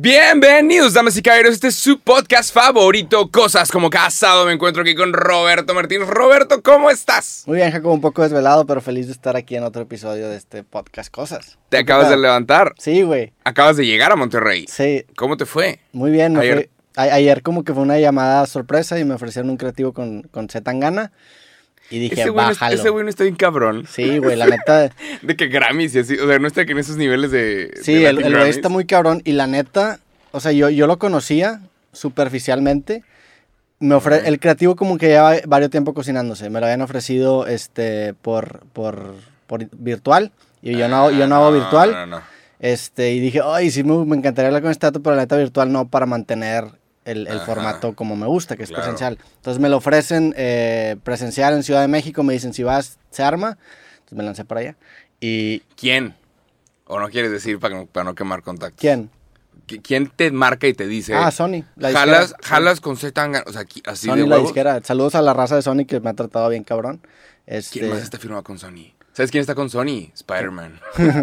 Bienvenidos, damas y caballeros. Este es su podcast favorito, Cosas como Casado. Me encuentro aquí con Roberto Martínez. Roberto, ¿cómo estás? Muy bien, Jacobo, un poco desvelado, pero feliz de estar aquí en otro episodio de este podcast Cosas. ¿Te acabas de levantar? Sí, güey. Acabas de llegar a Monterrey. Sí. ¿Cómo te fue? Muy bien. Ayer- a- ayer como que fue una llamada sorpresa y me ofrecieron un creativo con, con Zetangana. Y dije, Ese güey, ese güey no está bien cabrón. Sí, güey, la neta. De que Grammys y así. O sea, no está que en esos niveles de. Sí, de el, güey está muy cabrón. Y la neta, o sea, yo, yo lo conocía superficialmente. Me ofre. El creativo como que lleva varios tiempo cocinándose. Me lo habían ofrecido este por, por, por virtual. Y yo no, hago- yo no hago virtual. Ah, No, no, no. Este, y dije, ay, sí, me, me encantaría hablar con este dato, pero la neta virtual no para mantener el, formato como me gusta, que es Claro. presencial. Entonces me lo ofrecen eh, presencial en Ciudad de México, me dicen, si vas, se arma. Entonces me lancé para allá. ¿Y ¿Quién? ¿O no quieres decir para, para no quemar contactos? quién? ¿Qui- ¿Quién te marca y te dice? Ah, Sony. La jalas, disquera. jalas con Z Tanga. O sea, aquí- así Sony, de la huevos. disquera. Saludos a la raza de Sony que me ha tratado bien cabrón. Este, ¿Quién más está firmado con Sony? ¿Sabes quién está con Sony? Spider-Man.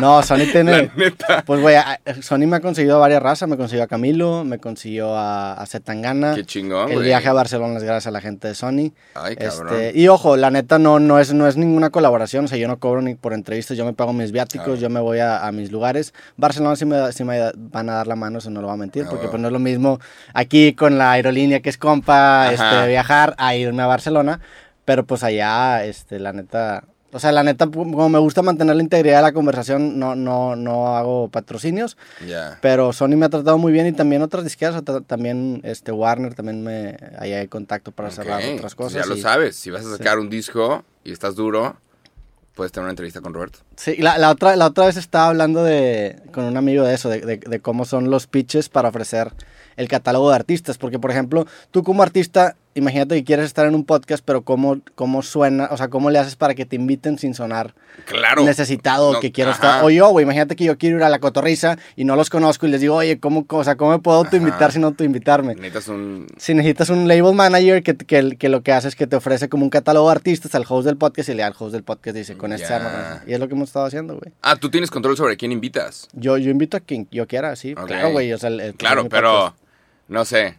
No, Sony tiene... Neta. Pues güey, a- Sony me ha conseguido a varias razas, me consiguió a Camilo, me consiguió a, a Zetangana. Qué chingón, El viaje a Barcelona es gracias a la gente de Sony. Ay, cabrón. Este, y ojo, la neta no, no, es, no es ninguna colaboración, o sea, yo no cobro ni por entrevistas, yo me pago mis viáticos, yo me voy a, a mis lugares. Barcelona sí me, sí me van a dar la mano, eso no lo voy a mentir, Ah, porque pues no es lo mismo aquí con la aerolínea que es compa, Ajá. este, viajar a irme a Barcelona, pero pues allá, este, la neta... O sea, la neta, como me gusta mantener la integridad de la conversación, no, no, no hago patrocinios. Ya. Pero Sony me ha tratado muy bien y también otras disqueras, también este Warner, también me ahí hay contacto para cerrar Ok, otras cosas. ya lo y- sabes. Si vas a sacar un disco y estás duro, puedes tener una entrevista con Roberto. Sí, la, la otra, la otra vez estaba hablando de, con un amigo de eso, de, de- de cómo son los pitches para ofrecer el catálogo de artistas. Porque, por ejemplo, tú como artista, imagínate que quieres estar en un podcast, pero cómo, cómo suena, o sea, cómo le haces para que te inviten sin sonar Claro. necesitado, No, que quiero ajá. estar. O yo, güey, imagínate que yo quiero ir a la cotorriza y no los conozco y les digo, oye, ¿cómo, o sea, ¿cómo me puedo autoinvitar sin autoinvitarme? Necesitas un. Si necesitas un label manager que, que, que lo que hace es que te ofrece como un catálogo de artistas al host del podcast y le da al host del podcast y dice, con este arma, Ya. con este". Y es lo que hemos estado haciendo, güey. Ah, tú tienes control sobre quién invitas. Yo, yo invito a quien yo quiera, sí. Claro, güey. O sea, el- el- Claro, pero podcast. no sé.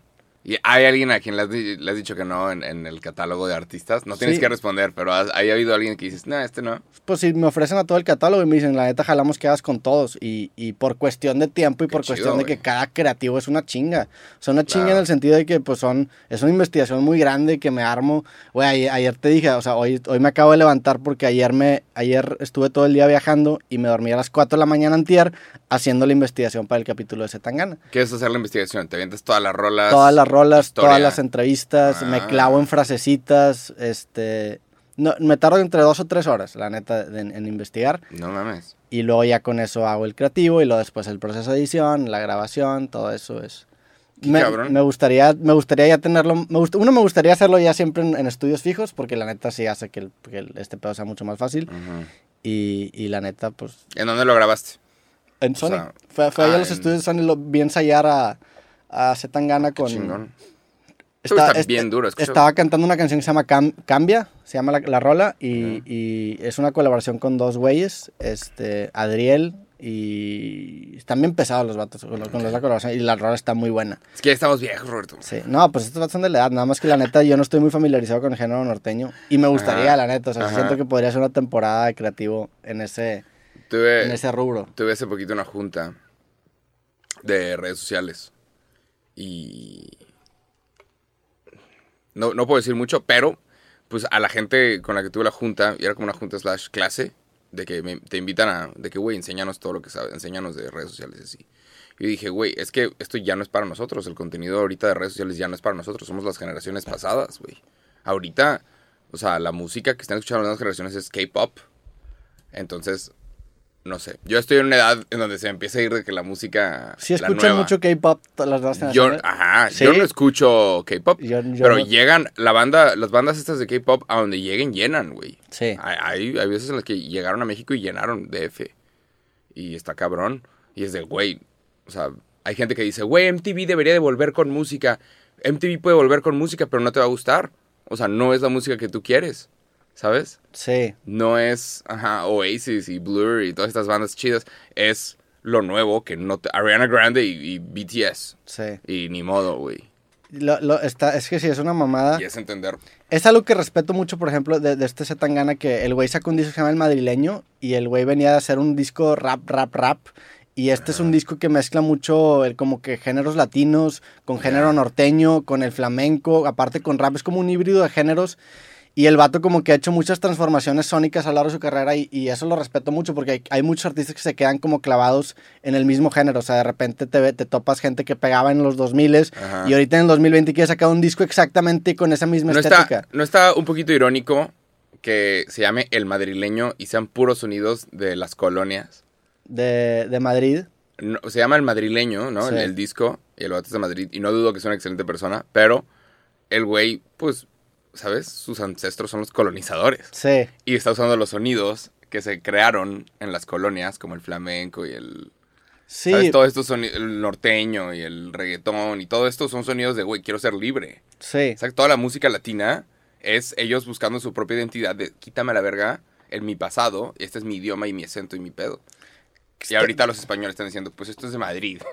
¿Y hay alguien a quien le has, le has dicho que no en, en el catálogo de artistas? No tienes Sí. que responder, pero has- ahí ha habido alguien que dices, no, este no. Pues si me ofrecen a todo el catálogo y me dicen, la neta, jalamos que hagas con todos. Y, y por cuestión de tiempo y Qué por chido, cuestión de güey. que cada creativo es una chinga. O sea, una chinga Claro. en el sentido de que, pues, son... Es una investigación muy grande que me armo. Güey, ayer, ayer te dije, o sea, hoy, hoy me acabo de levantar porque ayer me... Ayer estuve todo el día viajando y me dormí a las 4 de la mañana antier haciendo la investigación para el capítulo de Zetangana. ¿Qué es hacer la investigación? Te avientas todas las rolas. Todas las rolas, historia. todas las entrevistas, me Ah. clavo en frasecitas, este... No, me tardo entre dos o tres horas, la neta, en, en investigar. No mames. Y luego ya con eso hago el creativo y luego después el proceso de edición, la grabación, todo eso es... Qué Me, cabrón. me gustaría, me gustaría ya tenerlo, me gust- uno me gustaría hacerlo ya siempre en, en estudios fijos, porque la neta sí hace que, el- que el- este pedo sea mucho más fácil. Ujú. Y, y la neta, pues, ¿En dónde lo grabaste? en Sony. sea, fue fue ahí ah, a los en- estudios de Sony, lo vi ensayar a, a Zetangana Qué con... chingón. Está est- bien duro, escucha. Estaba cantando una canción que se llama Cam- Cambia, se llama la, la rola, y, y es una colaboración con dos güeyes, este, Adriel, y están bien pesados los vatos con, la colaboración, y la rola está muy buena. Es que ya estamos viejos, Roberto. Sí, no, pues estos vatos son de la edad, nada más que la neta yo no estoy muy familiarizado con el género norteño, y me gustaría, Ajá, la neta, o sea, ajá. siento que podría ser una temporada de creativo en ese, Tuve, en ese rubro. tuve hace poquito una junta de redes sociales. Y. No, no puedo decir mucho, pero pues a la gente con la que tuve la junta, y era como una junta slash clase, de que me- te invitan a, de que, güey, enséñanos todo lo que sabes, enséñanos de redes sociales y así. Y dije, güey, es que esto ya no es para nosotros, el contenido ahorita de redes sociales ya no es para nosotros, somos las generaciones pasadas, güey. Ahorita, o sea, la música que están escuchando las nuevas generaciones es K-pop. Entonces, no sé, yo estoy en una edad en donde se empieza a ir de que la música... Sí la escuchan nueva- mucho K-pop las yo, generaciones. ajá, Sí. yo no escucho K-pop, Yo- yo pero no. llegan, la banda, las bandas estas de K-pop, a donde lleguen, llenan, güey. Sí. Hay, hay, hay veces en las que llegaron a México y llenaron DF. Y está cabrón. Y es de, güey, o sea, hay gente que dice, güey, MTV debería de volver con música. MTV puede volver con música, pero no te va a gustar. O sea, no es la música que tú quieres, ¿sabes? Sí. No es, ajá, Oasis y Blur y todas estas bandas chidas. Es lo nuevo que no te... Ariana Grande y, y BTS. Sí. Y ni modo, güey. Lo, lo- está, es que sí, es una mamada. Y es entender. Es algo que respeto mucho, por ejemplo, de, de este Zetangana, que el güey sacó un disco que se llama El Madrileño y el güey venía de hacer un disco rap, rap, rap. Y este es un disco que mezcla mucho el, como que géneros latinos con género norteño, con el flamenco, aparte con rap. Es como un híbrido de géneros. Y el vato como que ha hecho muchas transformaciones sónicas a lo largo de su carrera y, y eso lo respeto mucho porque hay, hay muchos artistas que se quedan como clavados en el mismo género. O sea, de repente te, te topas gente que pegaba en los 2000 Ajá. y ahorita en el 2020 quiere sacar un disco exactamente con esa misma ¿No estética. está, ¿No está un poquito irónico que se llame El Madrileño y sean puros sonidos de las colonias? de, de Madrid. No, se llama El Madrileño, ¿no? Sí. El, el disco. Y el vato es de Madrid. Y no dudo que es una excelente persona. Pero el güey, pues, ¿sabes? Sus ancestros son los colonizadores. Sí, Y está usando los sonidos que se crearon en las colonias, como el flamenco y el... sí, ¿Sabes? Todo esto son el norteño y el reggaetón y todo esto son sonidos de, güey, quiero ser libre. sí. O sea, toda la música latina es ellos buscando su propia identidad de quítame la verga en mi pasado, este es mi idioma y mi acento y mi pedo. Y ahorita los españoles están diciendo, pues esto es de Madrid.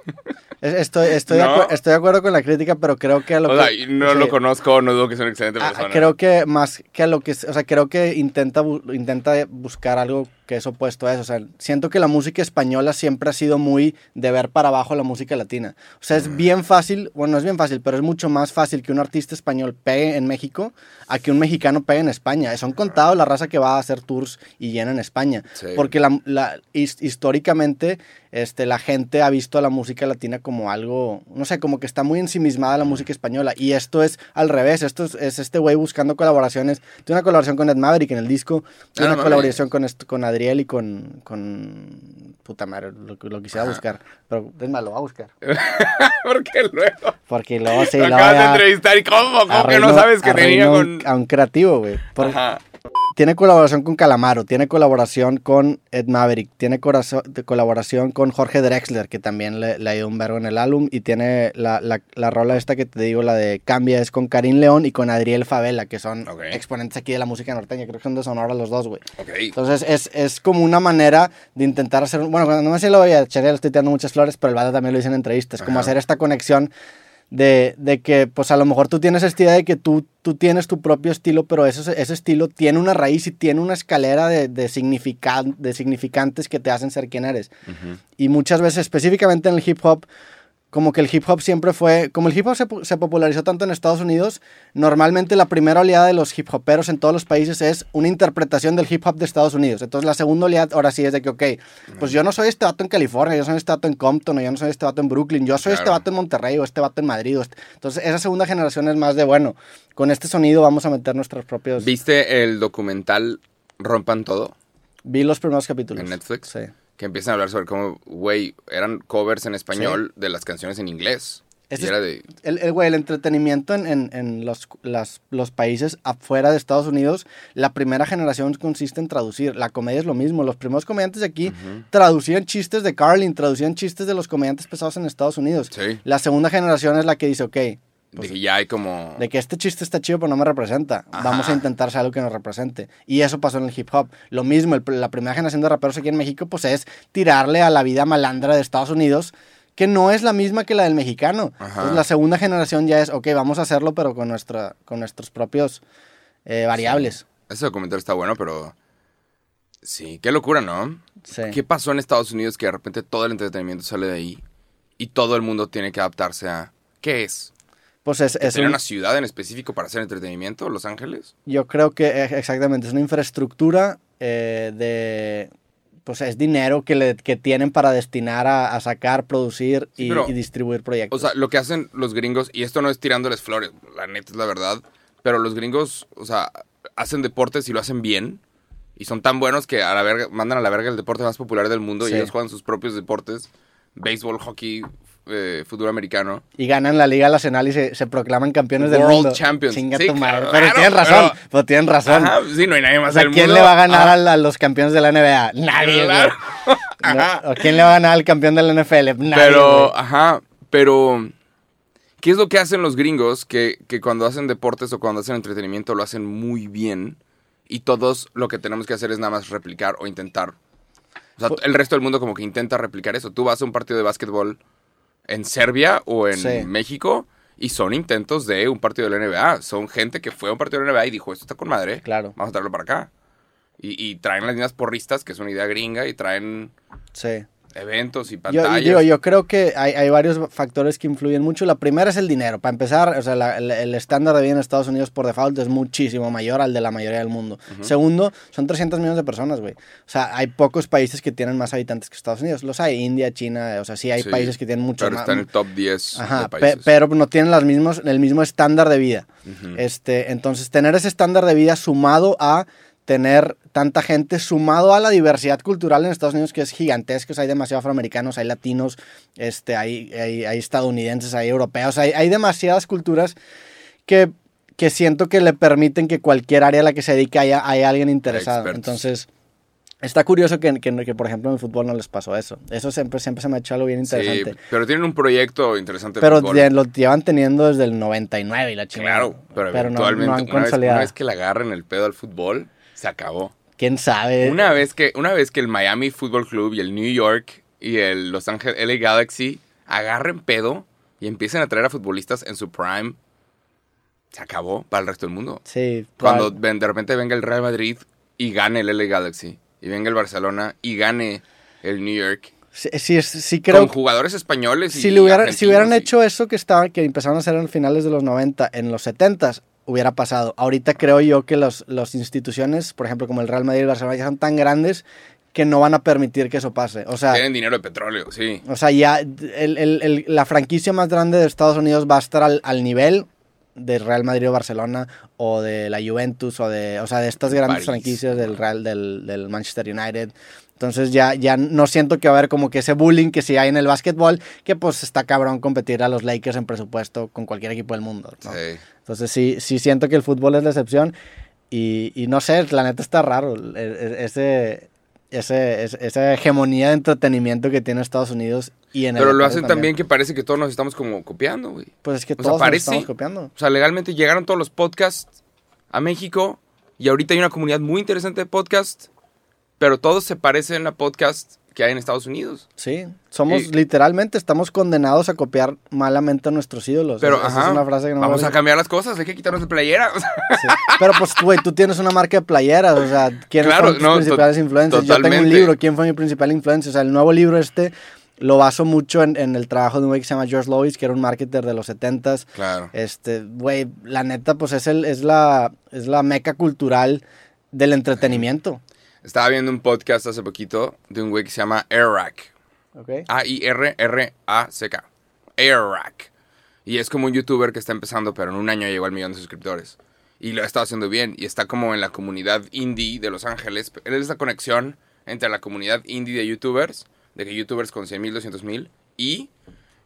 Es- Estoy, estoy, de estoy de acuerdo con la crítica, pero creo que a lo o que... sea, no sí. lo conozco, no dudo que es una excelente Ah, persona. creo que más que a lo que... O sea, creo que intenta, bu- intenta buscar algo que es opuesto a eso. O sea, siento que la música española siempre ha sido muy de ver para abajo la música latina. O sea, Mm. es bien fácil, bueno, no es bien fácil, pero es mucho más fácil que un artista español pegue en México a que un mexicano pegue en España. Son contados la raza que va a hacer tours y llena en España. Sí. Porque la, la- his- históricamente este, la gente ha visto a la música latina como algo, no sé, como que está muy ensimismada la música española. Y esto es al revés, esto es, es este güey buscando colaboraciones. Tiene una colaboración con Ed Maverick en el disco, tiene Ah, una no colaboración con, con Adriel y con, con... Puta madre, lo, lo quisiera Ajá. buscar. Pero es lo voy a buscar. Porque luego Porque luego sí, lo acabas de entrevistar y cómo, cómo que no sabes que tenía con... a un creativo, güey. Por- Ajá. Tiene colaboración con Calamaro, tiene colaboración con Ed Maverick, tiene corazo- colaboración con Jorge Drexler, que también le, le ha ido un verbo en el álbum, y tiene la, la, la rola esta que te digo, la de Cambia, es con Karim León y con Adriel Favela, que son Ok. exponentes aquí de la música norteña, creo que son de Sonora los dos, güey. Ok. Entonces es, es como una manera de intentar hacer, bueno, cuando no me sé lo voy a echar, le estoy tirando muchas flores, pero el banda también lo dice en entrevistas, como hacer esta conexión de, de que pues a lo mejor tú tienes esta idea de que tú, tú tienes tu propio estilo, pero ese, ese estilo tiene una raíz y tiene una escalera de, de, significan- de significantes que te hacen ser quien eres. Y muchas veces, específicamente en el hip hop, como que el hip hop siempre fue, como el hip hop se, se popularizó tanto en Estados Unidos, normalmente la primera oleada de los hip hoperos en todos los países es una interpretación del hip hop de Estados Unidos. Entonces la segunda oleada ahora sí es de que, ok, pues yo no soy este vato en California, yo soy este vato en Compton, o yo no soy este vato en Brooklyn, yo soy este Claro. vato en Monterrey, o este vato en Madrid. o este- Entonces esa segunda generación es más de, bueno, con este sonido vamos a meter nuestros propios... ¿Viste el documental Rompan Todo Vi los primeros capítulos. en Netflix? Sí. Que empiezan a hablar sobre cómo, güey, eran covers en español de las canciones en inglés. Este era de... El, el, güey, el entretenimiento en, en- en los, las- los países afuera de Estados Unidos, la primera generación consiste en traducir. La comedia es lo mismo. Los primeros comediantes de aquí Ujú. traducían chistes de Carlin, traducían chistes de los comediantes pesados en Estados Unidos. Sí. La segunda generación es la que dice, ok, de que ya hay como... de que este chiste está chido pero no me representa. Ajá. Vamos a intentar hacer algo que nos represente. Y eso pasó en el hip hop. Lo mismo, el- la primera generación de raperos aquí en México, pues es tirarle a la vida malandra de Estados Unidos, que no es la misma que la del mexicano. Ajá. Entonces la segunda generación ya es, ok, vamos a hacerlo, pero con, nuestra, con nuestros propios eh, variables. Ese documental está bueno, pero... Sí, qué locura, ¿no? Sí. ¿Qué pasó en Estados Unidos que de repente todo el entretenimiento sale de ahí y todo el mundo tiene que adaptarse a... ¿Qué es? Pues es, es ¿Tener un- una ciudad en específico para hacer entretenimiento? ¿Los Ángeles? yo creo que eh, exactamente, es una infraestructura eh, de... Pues es dinero que, le, que tienen para destinar a, a sacar, producir Sí, y, pero- y distribuir proyectos. O sea, lo que hacen los gringos, y esto no es tirándoles flores, la neta es la verdad, pero los gringos, o sea, hacen deportes y lo hacen bien, y son tan buenos que a la verga, mandan a la verga el deporte más popular del mundo, Sí. y ellos juegan sus propios deportes, béisbol, hockey, eh, fútbol americano. y ganan la Liga Nacional y se, se proclaman campeones del World mundo. Champions. Chinga Sí, tu madre. claro, pero tienen razón, pero- tienen razón. Ajá, sí, no hay nadie más o sea, del ¿quién mundo. le va a ganar Ah, a, los campeones de la NBA? Nadie, claro. No. ¿O quién le va a ganar al campeón de la NFL? Nadie, Pero, güey. ajá, pero... ¿Qué es lo que hacen los gringos que, que cuando hacen deportes o cuando hacen entretenimiento lo hacen muy bien? Y todos lo que tenemos que hacer es nada más replicar o intentar O sea, el resto del mundo como que intenta replicar eso. Tú vas a un partido de básquetbol en Serbia o en Sí. México y son intentos de un partido de la NBA. Son gente que fue a un partido de la NBA y dijo, esto está con madre, Claro. vamos a traerlo para acá. Y, y traen las líneas porristas, que es una idea gringa, y traen Sí. Eventos y Yo, pantallas. digo, yo creo que hay, hay varios factores que influyen mucho. La primera es el dinero. Para empezar, o sea, la- el, el estándar de vida en Estados Unidos por default es muchísimo mayor al de la mayoría del mundo. Segundo, son 300 millones de personas, güey. O sea, hay pocos países que tienen más habitantes que Estados Unidos. Los hay, India, China, o sea, sí hay Sí, países que tienen mucho Pero más. está en el top 10 Ajá, de pe- países. pero no tienen las mismos, el mismo estándar de vida. este, entonces, tener ese estándar de vida sumado a tener tanta gente, sumado a la diversidad cultural en Estados Unidos, que es gigantesca, o sea, hay demasiados afroamericanos, hay latinos, este, hay, hay, hay estadounidenses, hay europeos, hay, hay demasiadas culturas que, que siento que le permiten que cualquier área a la que se dedique haya, haya alguien interesado. Entonces, está curioso que, que, que, por ejemplo, en el fútbol no les pasó eso. Eso siempre, siempre se me ha hecho algo bien interesante. Sí, pero tienen un proyecto interesante Pero lo llevan teniendo desde el 99 y la chingada. Claro, pero, no- no, han una, vez, una vez que le agarren el pedo al fútbol, se acabó. ¿Quién sabe? Una vez que, una vez que el Miami Football Club y el New York y el Los Ángeles LA Galaxy agarren pedo y empiecen a traer a futbolistas en su prime, se acabó para el resto del mundo. Sí. Cuando probable- de repente venga el Real Madrid y gane el LA Galaxy, y venga el Barcelona y gane el New York, Sí, sí, sí creo con jugadores españoles y si, le hubiera- si argentinos hubieran y- hecho eso que, estaba, que empezaron a hacer en finales de los 90, en los 70 hubiera pasado. Ahorita creo yo que las los instituciones, por ejemplo, como el Real Madrid y el Barcelona, ya son tan grandes que no van a permitir que eso pase. O sea, Tienen dinero de petróleo, sí. O sea, ya el- el- el- la franquicia más grande de Estados Unidos va a estar al, al nivel de Real Madrid o Barcelona o de la Juventus o de, o sea, de estas grandes París. franquicias del Real del, del Manchester United. Entonces ya, ya no siento que va a haber como que ese bullying que sí hay en el básquetbol, que pues está cabrón competir a los Lakers en presupuesto con cualquier equipo del mundo. ¿no? Sí. Entonces sí, sí siento que el fútbol es la excepción y, y no sé, la neta está raro. e- e- Ese, ese, esa hegemonía de entretenimiento que tiene Estados Unidos y en el Pero lo deporte hacen también que parece que todos nos estamos como copiando, güey. Pues es que O sea, todos nos parece- estamos copiando. O sea, legalmente llegaron todos los podcasts a México y ahorita hay una comunidad muy interesante de podcasts, pero todos se parecen a podcasts que hay en Estados Unidos. Sí, somos Y- literalmente, estamos condenados a copiar malamente a nuestros ídolos. Pero, Esa ajá, es una frase que no vamos a cambiar las cosas, hay que quitarnos de playera. Sí. Pero pues, güey, tú tienes una marca de playeras, o sea, ¿quiénes Claro, son tus no, principales influencers? Yo tengo un libro, ¿quién fue mi principal influencia? O sea, el nuevo libro este lo baso mucho en, en el trabajo de un güey que se llama George Lois, que era un marketer de los 70s. claro. Este, güey, la neta, pues es, el, es, la, es la meca cultural del entretenimiento. Estaba viendo un podcast hace poquito de un güey que se llama Airrack. ¿Ok? A-I-R-R-A-C-K. Airrack. Y es como un youtuber que está empezando, pero en un año llegó al millón de suscriptores. Y lo ha estado haciendo bien. Y está como en la comunidad indie de Los Ángeles. Él es la conexión entre la comunidad indie de youtubers, de que youtubers con 100 mil, 200 mil, y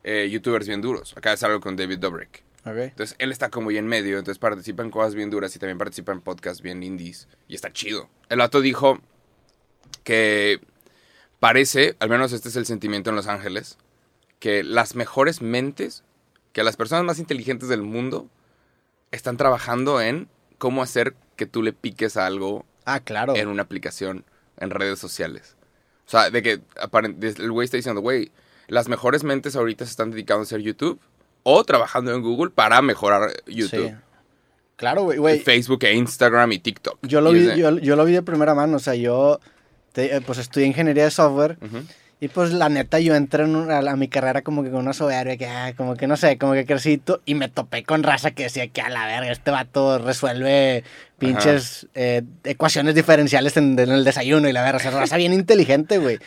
eh, youtubers bien duros. Acá es algo con David Dobrik. Ok. Entonces él está como ya en medio, entonces participa en cosas bien duras y también participa en podcasts bien indies. Y está chido. El vato dijo que parece, al menos este es el sentimiento en Los Ángeles, que las mejores mentes, que las personas más inteligentes del mundo están trabajando en cómo hacer que tú le piques a algo Ah, claro. en una aplicación en redes sociales. O sea, de que el güey está diciendo, güey, las mejores mentes ahorita se están dedicando a hacer YouTube o trabajando en Google para mejorar YouTube. Sí. Claro, güey. Facebook e Instagram y TikTok. Yo lo, vi, yo lo vi de primera mano, o sea, yo te- eh, pues estudié ingeniería de software Ujú. y pues la neta yo entré en una- a, mi carrera como que con una soberbia, que ah, como que no sé, como que crecito y me topé con raza que decía que a la verga, este vato resuelve pinches eh, ecuaciones diferenciales en, en el desayuno y la verga, o sea, raza bien inteligente, güey.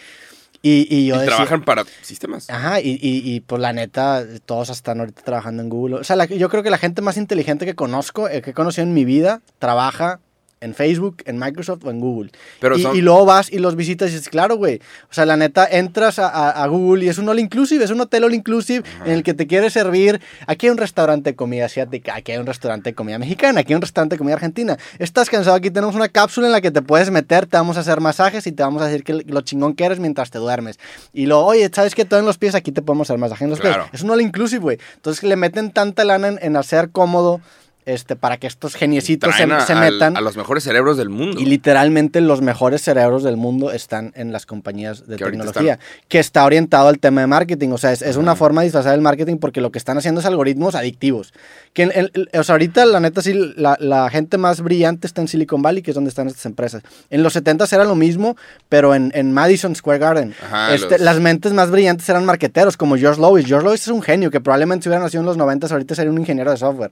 Y, y yo y decía, trabajan para sistemas. Ajá, y, y, y pues la neta, todos están ahorita trabajando en Google. O sea, la- yo creo que la gente más inteligente que conozco, eh, que he conocido en mi vida, trabaja en Facebook, en Microsoft o en Google. Pero y, son- y luego vas y los visitas y dices, claro, güey. O sea, la neta, entras a, a- a Google y es un all inclusive, es un hotel all inclusive en el que te quiere servir. Aquí hay un restaurante de comida asiática, aquí hay un restaurante de comida mexicana, aquí hay un restaurante de comida argentina. Estás cansado, aquí tenemos una cápsula en la que te puedes meter, te vamos a hacer masajes y te vamos a decir que lo chingón que eres mientras te duermes. Y luego, oye, ¿sabes qué? Todo en los pies, aquí te podemos hacer masaje en los Claro. pies. Es un all inclusive, güey. Entonces le meten tanta lana en, en hacer cómodo este, para que estos geniecitos se, a, se metan. a los mejores cerebros del mundo. Y literalmente los mejores cerebros del mundo están en las compañías de Que tecnología, que está orientado al tema de marketing. O sea, es, es una forma de disfrazar el marketing porque lo que están haciendo es algoritmos adictivos. Que en- en- o sea, ahorita la neta sí, la, la gente más brillante está en Silicon Valley, que es donde están estas empresas. En los 70 era lo mismo, pero en, en Madison Square Garden. Ajá, Este, los- Las mentes más brillantes eran marqueteros, como George Lois. George Lois es un genio que probablemente si hubiera nacido en los 90 ahorita sería un ingeniero de software.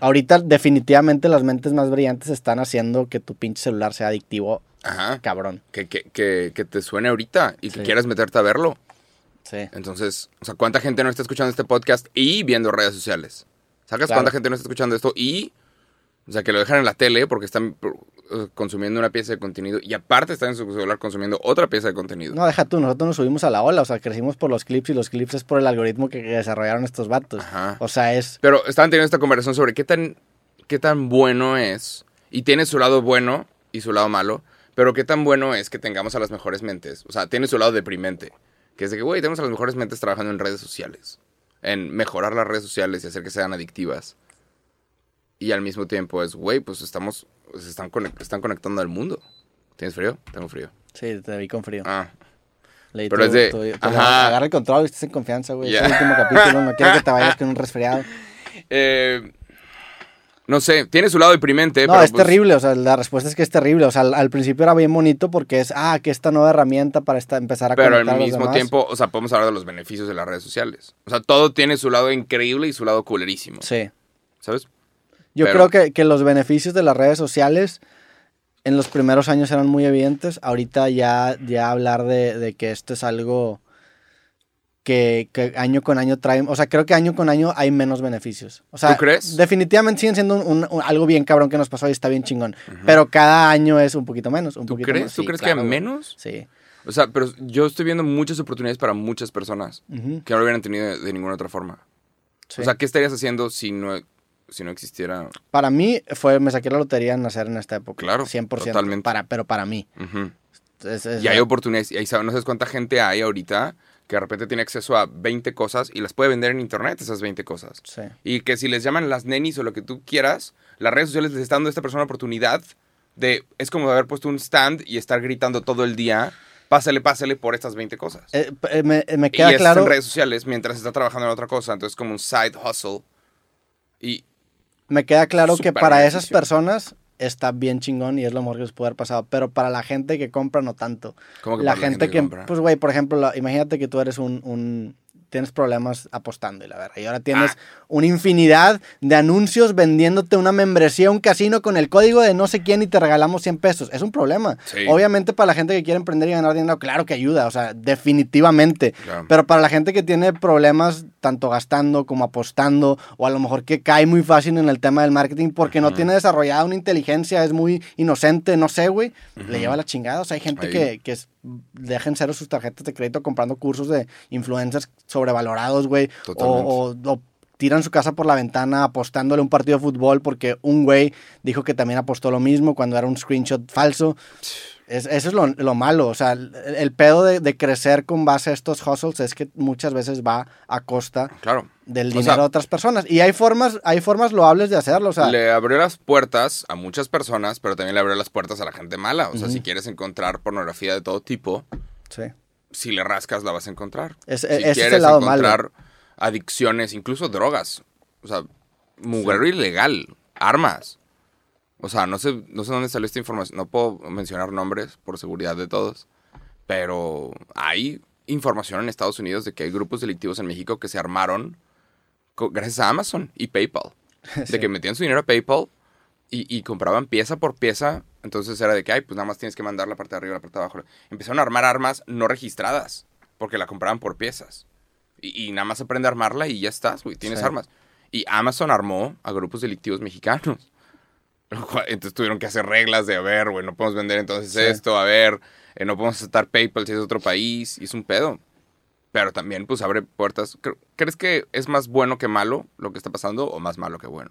Ahorita definitivamente las mentes más brillantes están haciendo que tu pinche celular sea adictivo, Ajá. cabrón. Que, que, que, que te suene ahorita y que quieras meterte a verlo. Sí. Entonces, o sea, ¿cuánta gente no está escuchando este podcast y viendo redes sociales? ¿Sacas Claro. cuánta gente no está escuchando esto y, o sea, que lo dejan en la tele porque están consumiendo una pieza de contenido y aparte están en su celular consumiendo otra pieza de contenido? No, deja tú, nosotros nos subimos a la ola, o sea, crecimos por los clips y los clips es por el algoritmo que, que desarrollaron estos vatos. Ajá. O sea, es... Pero estaban teniendo esta conversación sobre qué tan, qué tan bueno es, y tiene su lado bueno y su lado malo, pero qué tan bueno es que tengamos a las mejores mentes. O sea, tiene su lado deprimente, que es de que, güey, tenemos a las mejores mentes trabajando en redes sociales, en mejorar las redes sociales y hacer que sean adictivas. Y al mismo tiempo es, güey, pues estamos, se están, conect- están conectando al mundo. ¿Tienes frío? Tengo frío. Sí, te vi con frío. Ah, Leí pero es de- ajá. Agarra el control y estés en confianza, güey. Ya. Es el último capítulo, no quiero que te vayas con un resfriado. eh, no sé, tiene su lado deprimente. No, pero es pues, terrible, o sea, la respuesta es que es terrible. O sea, al, al principio era bien bonito porque es, ah, que esta nueva herramienta para esta, empezar a Pero al mismo demás. tiempo, o sea, podemos hablar de los beneficios de las redes sociales. O sea, todo tiene su lado increíble y su lado culerísimo. Sí. ¿Sabes? Yo Pero- creo que, que los beneficios de las redes sociales en los primeros años eran muy evidentes. Ahorita ya, ya hablar de, de que esto es algo que, que año con año trae... O sea, creo que año con año hay menos beneficios. O sea, ¿Tú crees? Definitivamente siguen siendo un- un- un- algo bien cabrón que nos pasó y está bien chingón. Pero cada año es un poquito menos. Un ¿Tú poquito crees? menos. ¿Tú Sí, crees claro, que menos? Sí. O sea, pero yo estoy viendo muchas oportunidades para muchas personas que no lo hubieran tenido de, de ninguna otra forma. sí. O sea, ¿qué estarías haciendo si no, si no existiera? para mí fue, me saqué la lotería en nacer en esta época. Claro, 100%. totalmente. Para, pero para mí. Ujú. Es- es Y hay oportunidades. Y ahí sabes, no sabes cuánta gente hay ahorita que de repente tiene acceso a 20 cosas y las puede vender en internet, esas 20 cosas. Sí. Y que si les llaman las nenis o lo que tú quieras, las redes sociales les están dando a esta persona oportunidad de... Es como de haber puesto un stand y estar gritando todo el día, pásale, pásale por estas 20 cosas. Eh, eh, me, me y queda es claro. en redes sociales mientras está trabajando en otra cosa. Entonces como un side hustle. Y Me queda claro que para beneficio. esas personas está bien chingón y es lo mejor que les puede haber pasado. Pero para la gente que compra, no tanto. como que La para gente, que, compra. pues, güey, por ejemplo, la- imagínate que tú eres un, un- Tienes problemas apostando y la verdad. Y ahora tienes Ah. una infinidad de anuncios vendiéndote una membresía a un casino con el código de no sé quién y te regalamos 100 pesos. Es un problema. Sí. Obviamente para la gente que quiere emprender y ganar dinero, claro que ayuda. O sea, definitivamente. Claro. Pero para la gente que tiene problemas tanto gastando como apostando, o a lo mejor que cae muy fácil en el tema del marketing porque no tiene desarrollada una inteligencia, es muy inocente, no sé, güey, le lleva la chingada. O sea, hay gente Ahí. que, que es- dejan cero sus tarjetas de crédito comprando cursos de influencers sobrevalorados, güey, o, o- o tiran su casa por la ventana apostándole un partido de fútbol porque un güey dijo que también apostó lo mismo cuando era un screenshot falso. Es- eso es lo, lo malo, o sea, el, el pedo de, de crecer con base a estos hustles es que muchas veces va a costa Claro. del O dinero sea- de otras personas. Y hay formas, hay formas loables de hacerlo, o sea, le abrió las puertas a muchas personas, pero también le abrió las puertas a la gente mala. O sea, si quieres encontrar pornografía de todo tipo, sí. si le rascas la vas a encontrar. Es- si ese es quieres el lado malo. encontrar adicciones, incluso drogas, o sea, mugrero ilegal, armas. O sea, no sé, no sé dónde salió esta información, no puedo mencionar nombres por seguridad de todos, pero hay información en Estados Unidos de que hay grupos delictivos en México que se armaron gracias a Amazon y PayPal. Sí. De que metían su dinero a PayPal y, y compraban pieza por pieza. Entonces era de que, ay, pues nada más tienes que mandar la parte de arriba la parte de abajo. Empezaron a armar armas no registradas porque la compraban por piezas. Y, y nada más aprende a armarla y ya estás, güey, tienes Sí. armas. Y Amazon armó a grupos delictivos mexicanos. Entonces tuvieron que hacer reglas de, a ver, güey, no podemos vender entonces Sí. esto, a ver, eh, no podemos aceptar PayPal si es otro país, y es un pedo. Pero también, pues, abre puertas. Cre- ¿Crees que es más bueno que malo lo que está pasando o más malo que bueno?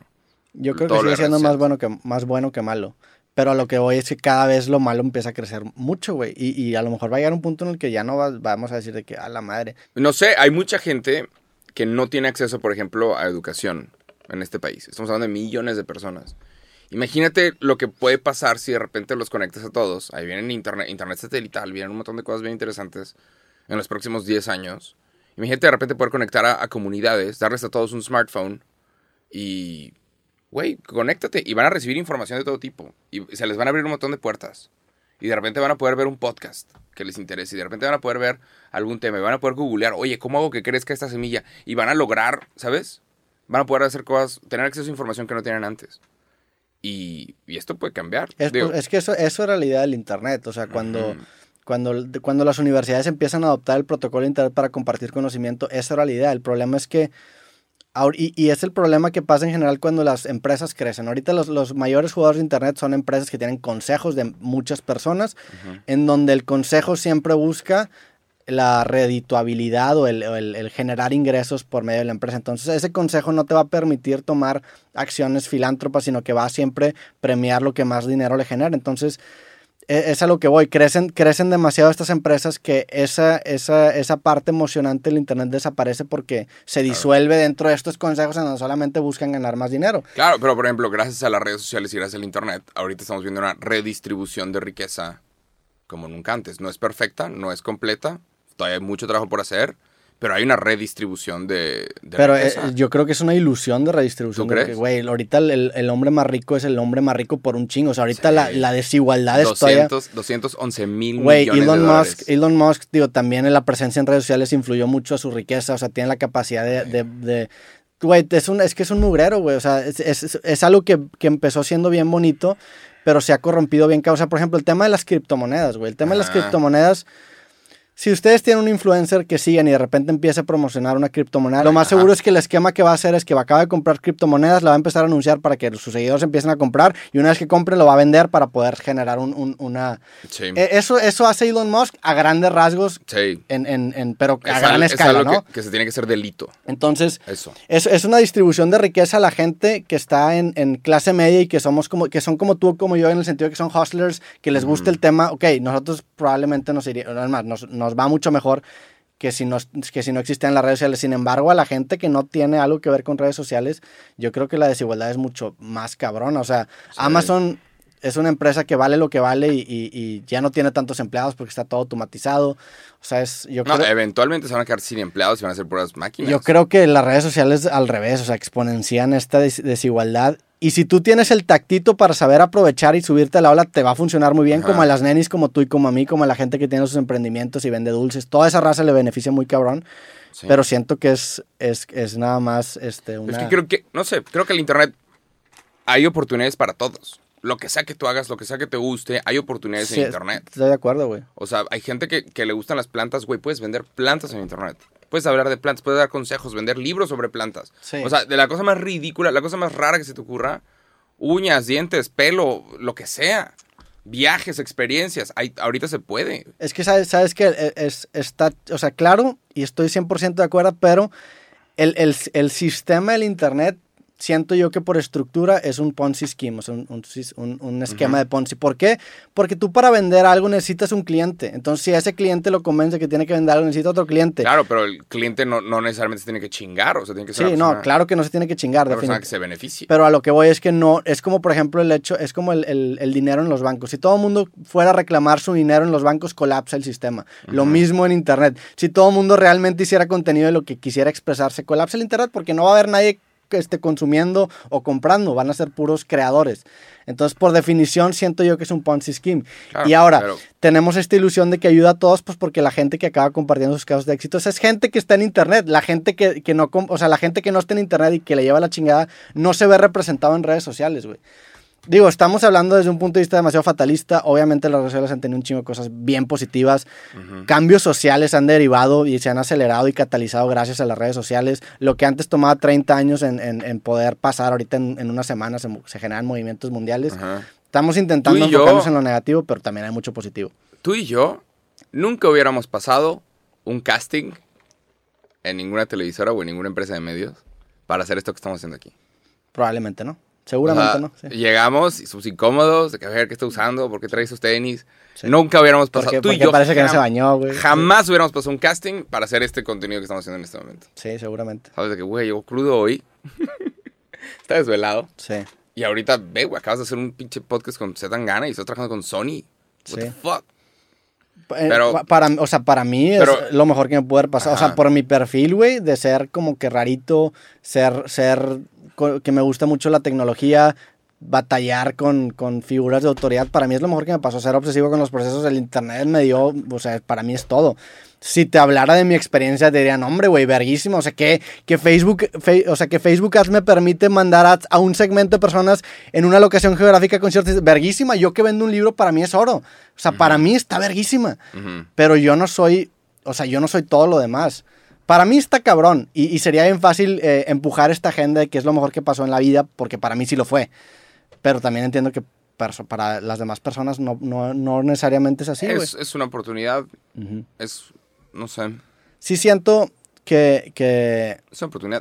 Yo creo que todo sigue siendo más bueno, que, más bueno que malo. Pero a lo que voy es que cada vez lo malo empieza a crecer mucho, güey. Y, y a lo mejor va a llegar un punto en el que ya no va- vamos a decir de que a la madre. No sé, hay mucha gente que no tiene acceso, por ejemplo, a educación. en este país. Estamos hablando de millones de personas. Imagínate lo que puede pasar si de repente los conectas a todos. Ahí vienen internet, internet satelital, vienen un montón de cosas bien interesantes en los próximos 10 años. Imagínate de repente poder conectar a, a comunidades, darles a todos un smartphone y, güey, conéctate y van a recibir información de todo tipo. Y se les van a abrir un montón de puertas. Y de repente van a poder ver un podcast que les interese. Y de repente van a poder ver algún tema. Y van a poder googlear, oye, ¿cómo hago que crezca esta semilla? Y van a lograr, ¿sabes? Van a poder hacer cosas, tener acceso a información que no tienen antes. Y, y esto puede cambiar. Es, Digo, pues, es que eso, eso era la idea del Internet. O sea, cuando, cuando, cuando las universidades empiezan a adoptar el protocolo de Internet para compartir conocimiento, esa era la idea. El problema es que, y, y es el problema que pasa en general cuando las empresas crecen. Ahorita los, los mayores jugadores de Internet son empresas que tienen consejos de muchas personas, en donde el consejo siempre busca la redituabilidad o el, el generar ingresos por medio de la empresa. Entonces, ese consejo no te va a permitir tomar acciones filántropas, sino que va a siempre premiar lo que más dinero le genera. Entonces, e- es a lo que voy. Crecen, crecen demasiado estas empresas que esa, esa, esa parte emocionante del Internet desaparece porque se disuelve dentro de estos consejos en donde solamente buscan ganar más dinero. Claro, pero por ejemplo, gracias a las redes sociales y gracias al internet, ahorita estamos viendo una redistribución de riqueza como nunca antes. No es perfecta, no es completa, todavía hay mucho trabajo por hacer, pero hay una redistribución de, de Pero eh, yo creo que es una ilusión de redistribución. ¿Tú crees? que, Güey, ahorita el, el- hombre más rico es el hombre más rico por un chingo. O sea, ahorita Sí. la, la desigualdad es todavía... 200, 211 mil Güey, millones Elon de dólares. Musk, Elon Musk, digo, también en la presencia en redes sociales influyó mucho a su riqueza, o sea, tiene la capacidad de... de- de- Güey, es, un, es que es un mugrero, güey, o sea, es, es- es algo que, que empezó siendo bien bonito, pero se ha corrompido bien. O sea, por ejemplo, el tema de las criptomonedas, güey, el tema de las Ajá. criptomonedas... Si ustedes tienen un influencer que siguen y de repente empieza a promocionar una criptomoneda, lo más Ajá. seguro es que el esquema que va a hacer es que va a acabar de comprar criptomonedas, la va a empezar a anunciar para que sus seguidores empiecen a comprar y una vez que compre lo va a vender para poder generar un- un- una, Sí, eh, Eso, eso hace Elon Musk a grandes rasgos, sí. en, en- en- pero a Es gran al- es escala, algo ¿no? que, que se tiene que hacer delito. Entonces, Eso. es, es una distribución de riqueza a la gente que está en, en clase media y que somos como, que son como tú, como yo, en el sentido de que son hustlers, que les gusta el tema. Ok, nosotros probablemente nos iría, no, más, nos, nos va mucho mejor que si, nos, que si no existían las redes sociales. Sin embargo, a la gente que no tiene algo que ver con redes sociales, yo creo que la desigualdad es mucho más cabrona. O sea, Amazon es una empresa que vale lo que vale y, y- y ya no tiene tantos empleados porque está todo automatizado. O sea, es, yo No, creo... eventualmente se van a quedar sin empleados y van a ser puras máquinas. Yo creo que las redes sociales al revés, o sea, exponencian esta des- desigualdad. Y si tú tienes el tactito para saber aprovechar y subirte a la ola, te va a funcionar muy bien, Ajá. como a las nenis, como tú y como a mí, como a la gente que tiene sus emprendimientos y vende dulces. Toda esa raza le beneficia muy cabrón, Sí. pero siento que es, es, es nada más este, Es que creo que, no sé, creo que el internet hay oportunidades para todos. Lo que sea que tú hagas, lo que sea que te guste, hay oportunidades Sí, en internet. Estoy de acuerdo, güey. O sea, hay gente que, que le gustan las plantas, güey, puedes vender plantas en internet. Puedes hablar de plantas, puedes dar consejos, vender libros sobre plantas. Sí. O sea, de la cosa más ridícula, la cosa más rara que se te ocurra, uñas, dientes, pelo, lo que sea. Viajes, experiencias, hay, ahorita se puede. Es que sabes, sabes que es, está, o sea, claro, y estoy 100% de acuerdo, pero el, el, el sistema del Internet, siento yo que por estructura es un Ponzi scheme, o sea, un, un, un- esquema de Ponzi. ¿Por qué? Porque tú para vender algo necesitas un cliente. Entonces, si a ese cliente lo convence que tiene que vender algo, necesita otro cliente. Claro, pero el cliente no, no necesariamente se tiene que chingar, o sea, tiene que ser sí, no, claro que no se tiene que chingar, una persona que definitivamente. se beneficie. Pero a lo que voy es que no, es como por ejemplo el hecho, es como el, el- el dinero en los bancos. Si todo el mundo fuera a reclamar su dinero en los bancos, colapsa el sistema. Lo mismo en Internet. Si todo el mundo realmente hiciera contenido de lo que quisiera expresarse, colapsa el Internet porque no va a haber nadie esté consumiendo o comprando, van a ser puros creadores. Entonces, por definición, siento yo que es un Ponzi scheme. Claro, y ahora, tenemos esta ilusión de que ayuda a todos, pues porque la gente que acaba compartiendo sus casos de éxito es gente que está en internet, la gente que, que no, o sea, la gente que no está en internet y que le lleva la chingada, no se ve representado en redes sociales, güey. Digo, estamos hablando desde un punto de vista demasiado fatalista. Obviamente las redes sociales han tenido un chingo de cosas bien positivas. Cambios sociales han derivado y se han acelerado y catalizado gracias a las redes sociales. Lo que antes tomaba 30 años en, en- en poder pasar, ahorita en, en una semana se, se generan movimientos mundiales. Estamos intentando yo- enfocarnos en lo negativo, pero también hay mucho positivo. Tú y yo nunca hubiéramos pasado un casting en ninguna televisora o en ninguna empresa de medios para hacer esto que estamos haciendo aquí. Probablemente no. Seguramente O sea, no. sí. Llegamos y somos incómodos de que a ver qué está usando, por qué trae esos tenis. Sí. Nunca hubiéramos pasado. Porque, tú y porque yo parece que no jam- se bañó, güey. Jamás hubiéramos pasado un casting para hacer este contenido que estamos haciendo en este momento. Sí, seguramente. Sabes de que, güey, llegó crudo hoy. Está desvelado. Sí. Y ahorita, ve, güey, acabas de hacer un pinche podcast con Zetangana y estás trabajando con Sony. What Sí. the fuck? Eh, Pero- pa- para, o sea, para mí es Pero- lo mejor que me puede haber pasado. O sea, por mi perfil, güey, de ser como que rarito, ser, ser, que me gusta mucho la tecnología, batallar con, con figuras de autoridad, para mí es lo mejor que me pasó. Ser obsesivo con los procesos del internet me dio, o sea, para mí es todo. Si te hablara de mi experiencia, te dirían, hombre, güey, verguísima. O sea, que, que Facebook, fe- o sea, que Facebook Ads me permite mandar ads a un segmento de personas en una locación geográfica con ciertas... Verguísima. Yo que vendo un libro, para mí es oro. O sea, para mí está verguísima. Ujú. Pero yo no soy, o sea, yo no soy todo lo demás. Para mí está cabrón y, y sería bien fácil eh, empujar esta agenda de que es lo mejor que pasó en la vida, porque para mí sí lo fue. Pero también entiendo que para las demás personas no, no, no necesariamente es así, es, es una oportunidad. Es, no sé, Sí siento que, que.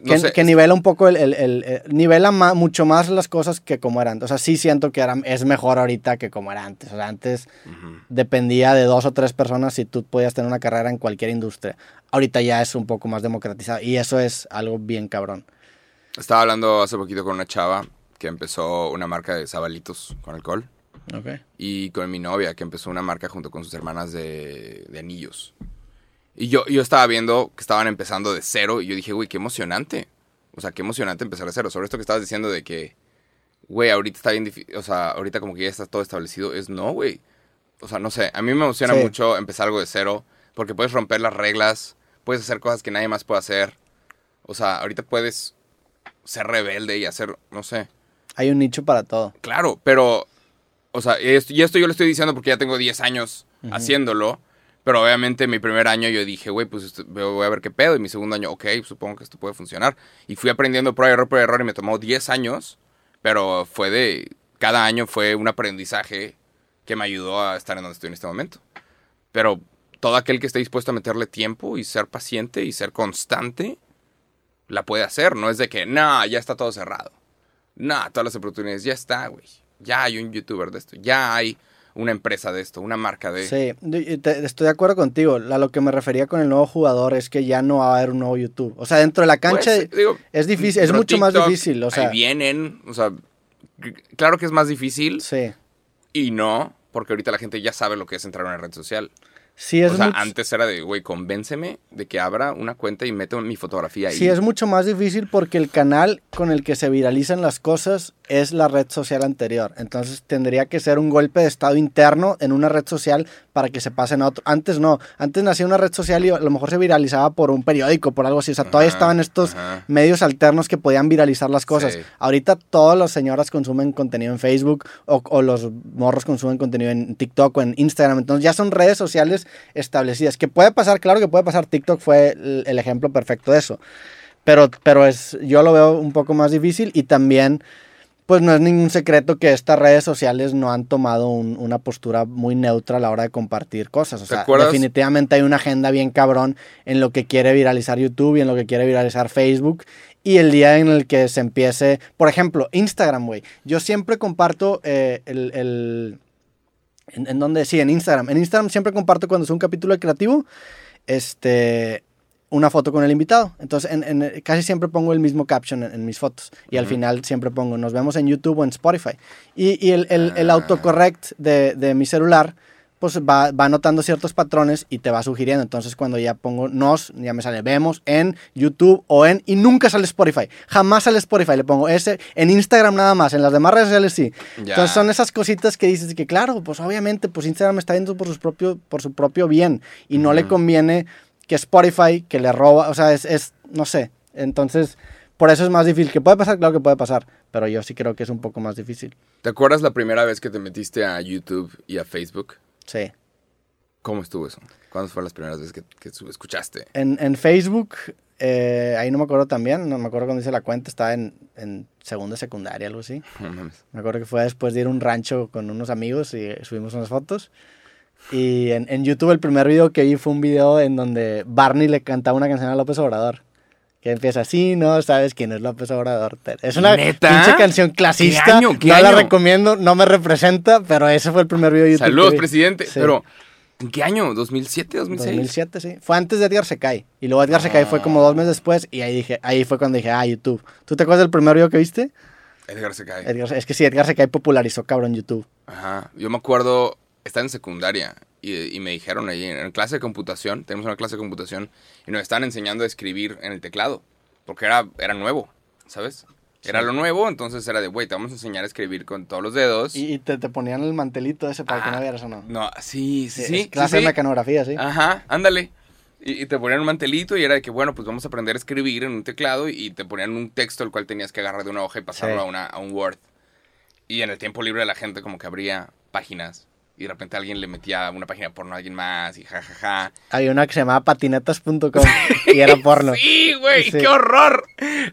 No que, sé. que nivela un poco el, el- el- eh, nivela mucho más las cosas que como eran. O sea, sí siento que era, es mejor ahorita que como era antes. O sea, antes dependía de dos o tres personas si tú podías tener una carrera en cualquier industria. Ahorita ya es un poco más democratizado y eso es algo bien cabrón. Estaba hablando hace poquito con una chava que empezó una marca de sabalitos con alcohol. Y con mi novia, que empezó una marca junto con sus hermanas de, de anillos. Y yo, yo estaba viendo que estaban empezando de cero y yo dije, güey, qué emocionante. O sea, qué emocionante empezar de cero. Sobre esto que estabas diciendo de que, güey, ahorita está bien difícil. O sea, ahorita como que ya está todo establecido. Es no, güey. O sea, no sé. A mí me emociona Sí. mucho empezar algo de cero porque puedes romper las reglas, puedes hacer cosas que nadie más puede hacer. O sea, ahorita puedes ser rebelde y hacer, no sé. Hay un nicho para todo. Claro, pero, o sea, y esto, y esto yo lo estoy diciendo porque ya tengo 10 años haciéndolo, pero obviamente mi primer año yo dije, güey, pues esto- voy a ver qué pedo, y mi segundo año, ok, supongo que esto puede funcionar, y fui aprendiendo prueba error, prueba error, y me tomó 10 años, pero fue de, cada año fue un aprendizaje que me ayudó a estar en donde estoy en este momento. Pero todo aquel que esté dispuesto a meterle tiempo y ser paciente y ser constante, la puede hacer, no es de que, no, ya está todo cerrado. No, todas las oportunidades, ya está, güey. Ya hay un youtuber de esto, ya hay una empresa de esto, una marca de... Sí, te- estoy de acuerdo contigo. A lo que me refería con el nuevo jugador es que ya no va a haber un nuevo YouTube. O sea, dentro de la cancha Pues, digo, es difícil, es mucho más difícil. O sea, ahí vienen, o sea, claro que es más difícil sí. y no, porque ahorita la gente ya sabe lo que es entrar a una red social. Sí, es o sea, mucho- antes era de, güey, convénceme de que abra una cuenta y meta mi fotografía ahí. Sí, es mucho más difícil porque el canal con el que se viralizan las cosas es la red social anterior. Entonces tendría que ser un golpe de estado interno en una red social para que se pasen a otro. Antes no, antes nacía una red social y a lo mejor se viralizaba por un periódico, por algo así. O sea, todavía estaban estos ajá. medios alternos que podían viralizar las cosas. Sí. Ahorita todas las señoras consumen contenido en Facebook o, o los morros consumen contenido en TikTok o en Instagram. Entonces ya son redes sociales establecidas. Que puede pasar, claro que puede pasar. TikTok fue el, el ejemplo perfecto de eso. Pero, pero es, yo lo veo un poco más difícil y también, pues no es ningún secreto que estas redes sociales no han tomado un- una postura muy neutra a la hora de compartir cosas. O ¿Te sea, definitivamente hay una agenda bien cabrón en lo que quiere viralizar YouTube y en lo que quiere viralizar Facebook. Y el día en el que se empiece, por ejemplo, Instagram, güey. Yo siempre comparto eh, el... el ¿En, en dónde? Sí, en Instagram. En Instagram siempre comparto cuando es un capítulo de creativo, este, una foto con el invitado. Entonces, en, en- casi siempre pongo el mismo caption en, en mis fotos. Y al Ujú. final siempre pongo, nos vemos en YouTube o en Spotify. Y, y el, el, el Ah. autocorrect de, de mi celular, pues va, va notando ciertos patrones y te va sugiriendo. Entonces, cuando ya pongo nos, ya me sale vemos en YouTube o en. Y nunca sale Spotify. Jamás sale Spotify. Le pongo ese. En Instagram nada más. En las demás redes sociales sí. Ya. Entonces, son esas cositas que dices que, claro, pues obviamente, pues Instagram está viendo por, sus propio, por su propio bien. Y no le Ujú. conviene que Spotify, que le roba. O sea, es, es no sé. Entonces. Por eso es más difícil. ¿Que puede pasar? Claro que puede pasar. Pero yo sí creo que es un poco más difícil. ¿Te acuerdas la primera vez que te metiste a YouTube y a Facebook? Sí. ¿Cómo estuvo eso? ¿Cuándo fueron las primeras veces que, que escuchaste? En, en Facebook, eh, ahí no me acuerdo también, no me acuerdo cuando hice la cuenta, estaba en, en segunda secundaria, algo así. No mames. Me acuerdo que fue después de ir a un rancho con unos amigos y subimos unas fotos. Y en, en YouTube el primer video que vi fue un video en donde Barney le cantaba una canción a López Obrador. Que empieza así, ¿no? ¿Sabes quién es López Obrador? Es una ¿Neta? pinche canción clasista. ¿Qué año? ¿Qué no la año? recomiendo, no me representa, pero ese fue el primer video de YouTube. Saludos, presidente. Sí. Pero ¿En qué año? ¿2007, 2006? 2007, sí. Fue antes de Edgar se cae. Y luego Edgar se cae fue como dos meses después y ahí dije, ahí fue cuando dije, ah, YouTube. ¿Tú te acuerdas del primer video que viste? Edgar se cae. Edgar, es que sí, Edgar se cae popularizó cabrón YouTube. Ajá. Yo me acuerdo, estaba en secundaria y, y me dijeron ahí en, clase de computación, tenemos una clase de computación, y nos estaban enseñando a escribir en el teclado, porque era, era nuevo, ¿sabes? Era lo nuevo, entonces era de, güey, te vamos a enseñar a escribir con todos los dedos. Y, y te, te ponían el mantelito ese para que Ah, no vieras o no. No, sí, sí, Es sí. clase sí, de sí. mecanografía, sí. Ajá, ándale. Y, y te ponían un mantelito y era de que, bueno, pues vamos a aprender a escribir en un teclado y te ponían un texto el cual tenías que agarrar de una hoja y pasarlo Sí. a, una, a un Word. Y en el tiempo libre la gente como que abría páginas y de repente alguien le metía una página porno a alguien más y jajaja. Había una que se llamaba patinetas.com y era porno. Sí, güey, Sí. qué horror.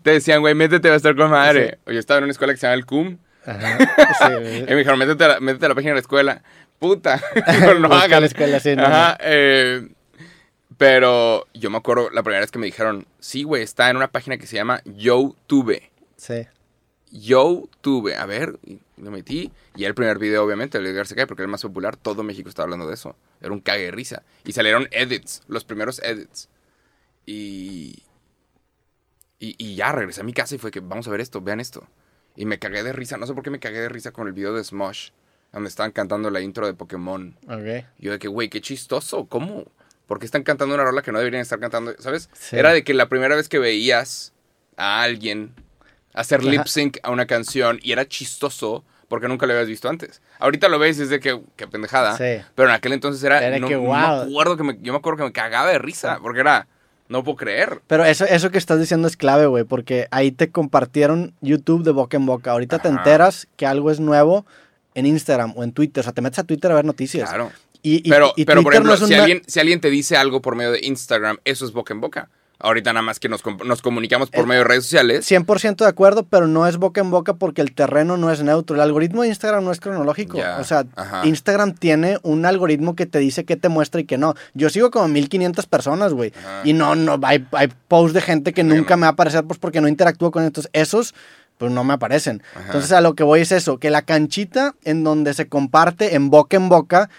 Te decían, güey, métete, va a estar con madre. Yo estaba en una escuela que se llama el CUM Ajá. y me dijeron, métete a la, métete a la página de la escuela. Puta, no, no la escuela, sí, no, Ajá, eh, pero yo me acuerdo la primera vez que me dijeron, sí, güey, está en una página que se llama YouTube. Sí. YouTube. A ver, y me metí. Y el primer video, obviamente, el de Edgar se cae, porque era el más popular. Todo México estaba hablando de eso. Era un cague de risa. Y salieron edits, los primeros edits. Y, y. Y ya regresé a mi casa y fue que vamos a ver esto, vean esto. Y me cagué de risa. No sé por qué me cagué de risa con el video de Smosh, donde estaban cantando la intro de Pokémon. Ok. Yo de que, güey, qué chistoso, ¿cómo? ¿Por qué están cantando una rola que no deberían estar cantando? ¿Sabes? Sí. Era de que la primera vez que veías a alguien hacer Ajá. lip sync a una canción y era chistoso porque nunca lo habías visto antes. Ahorita lo ves y es de que, qué pendejada. Sí. Pero en aquel entonces era, Era no, que, me acuerdo que me, yo me acuerdo que me cagaba de risa porque era, no puedo creer. Pero eso, eso que estás diciendo es clave, güey, porque ahí te compartieron YouTube de boca en boca. Ahorita te enteras que algo es nuevo en Instagram o en Twitter. O sea, te metes a Twitter a ver noticias. Claro. Y, y- pero, y pero por no ejemplo, si, alguien, si alguien te dice algo por medio de Instagram, eso es boca en boca. Ahorita nada más que nos, nos comunicamos por Eh, medio de redes sociales. 100% de acuerdo, pero no es boca en boca porque el terreno no es neutro. El algoritmo de Instagram no es cronológico. O sea, ajá. Instagram tiene un algoritmo que te dice qué te muestra y qué no. Yo sigo como 1500 personas, güey. Y no, no, hay, hay posts de gente que Sí, nunca no. me va a aparecer pues porque no interactúo con estos. Esos, pues no me aparecen. Ajá. Entonces a lo que voy es eso, que la canchita en donde se comparte en boca en boca,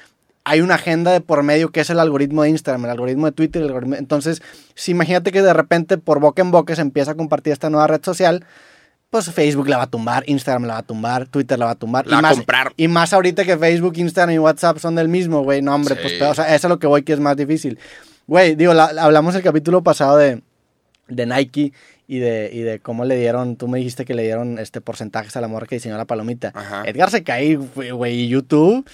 hay una agenda de por medio que es el algoritmo de Instagram, el algoritmo de Twitter, el algoritmo... Entonces, si imagínate que de repente por boca en boca se empieza a compartir esta nueva red social, pues Facebook la va a tumbar, Instagram la va a tumbar, Twitter la va a tumbar. La va a más, comprar. Y más ahorita que Facebook, Instagram y WhatsApp son del mismo, güey. No, hombre, Sí. pues, pero, o sea, eso es lo que voy que es más difícil. Güey, digo, la- la- hablamos el capítulo pasado de, de Nike y de, y de cómo le dieron, tú me dijiste que le dieron este porcentajes a la morra que diseñó la palomita. Ajá. Edgar se cae, güey, y YouTube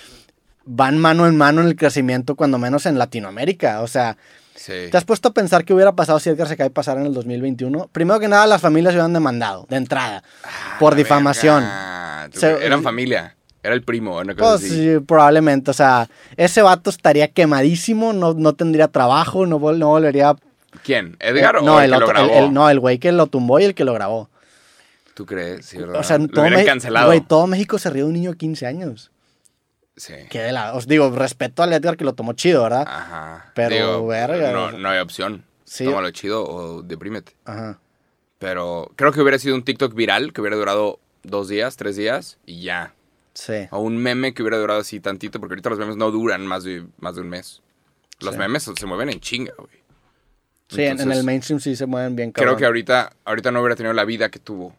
van mano en mano en el crecimiento, cuando menos en Latinoamérica. O sea, Sí. ¿te has puesto a pensar qué hubiera pasado si Edgar se cae pasara en el 2021? Primero que nada, las familias se hubieran demandado, de entrada, por Ah, difamación. verga. Tú- Se- Eran familia. Era el primo, una cosa Pues así. sí, probablemente, o sea, ese vato estaría quemadísimo, no, no tendría trabajo, no, vol- no volvería... ¿Quién? ¿Edgar Eh, o no, el, que lo otro- el- grabó? el- no, el güey que lo tumbó y el que lo grabó. ¿Tú crees? Sí, ¿verdad? O sea, lo todo, hubieran Me- cancelado. güey, todo México se rió de un niño de 15 años. Sí. Que la, os digo, respeto al Edgar que lo tomó chido, ¿verdad? Ajá. Pero, verga, No, no hay opción. Sí. Tómalo chido o deprímete. Ajá. Pero creo que hubiera sido un TikTok viral que hubiera durado dos días, tres días y ya. Sí. O un meme que hubiera durado así tantito, porque ahorita los memes no duran más de, más de un mes. Los Sí. memes se mueven en chinga, güey. Sí, en- el mainstream sí se mueven bien Creo cabrón. que ahorita, ahorita no hubiera tenido la vida que tuvo.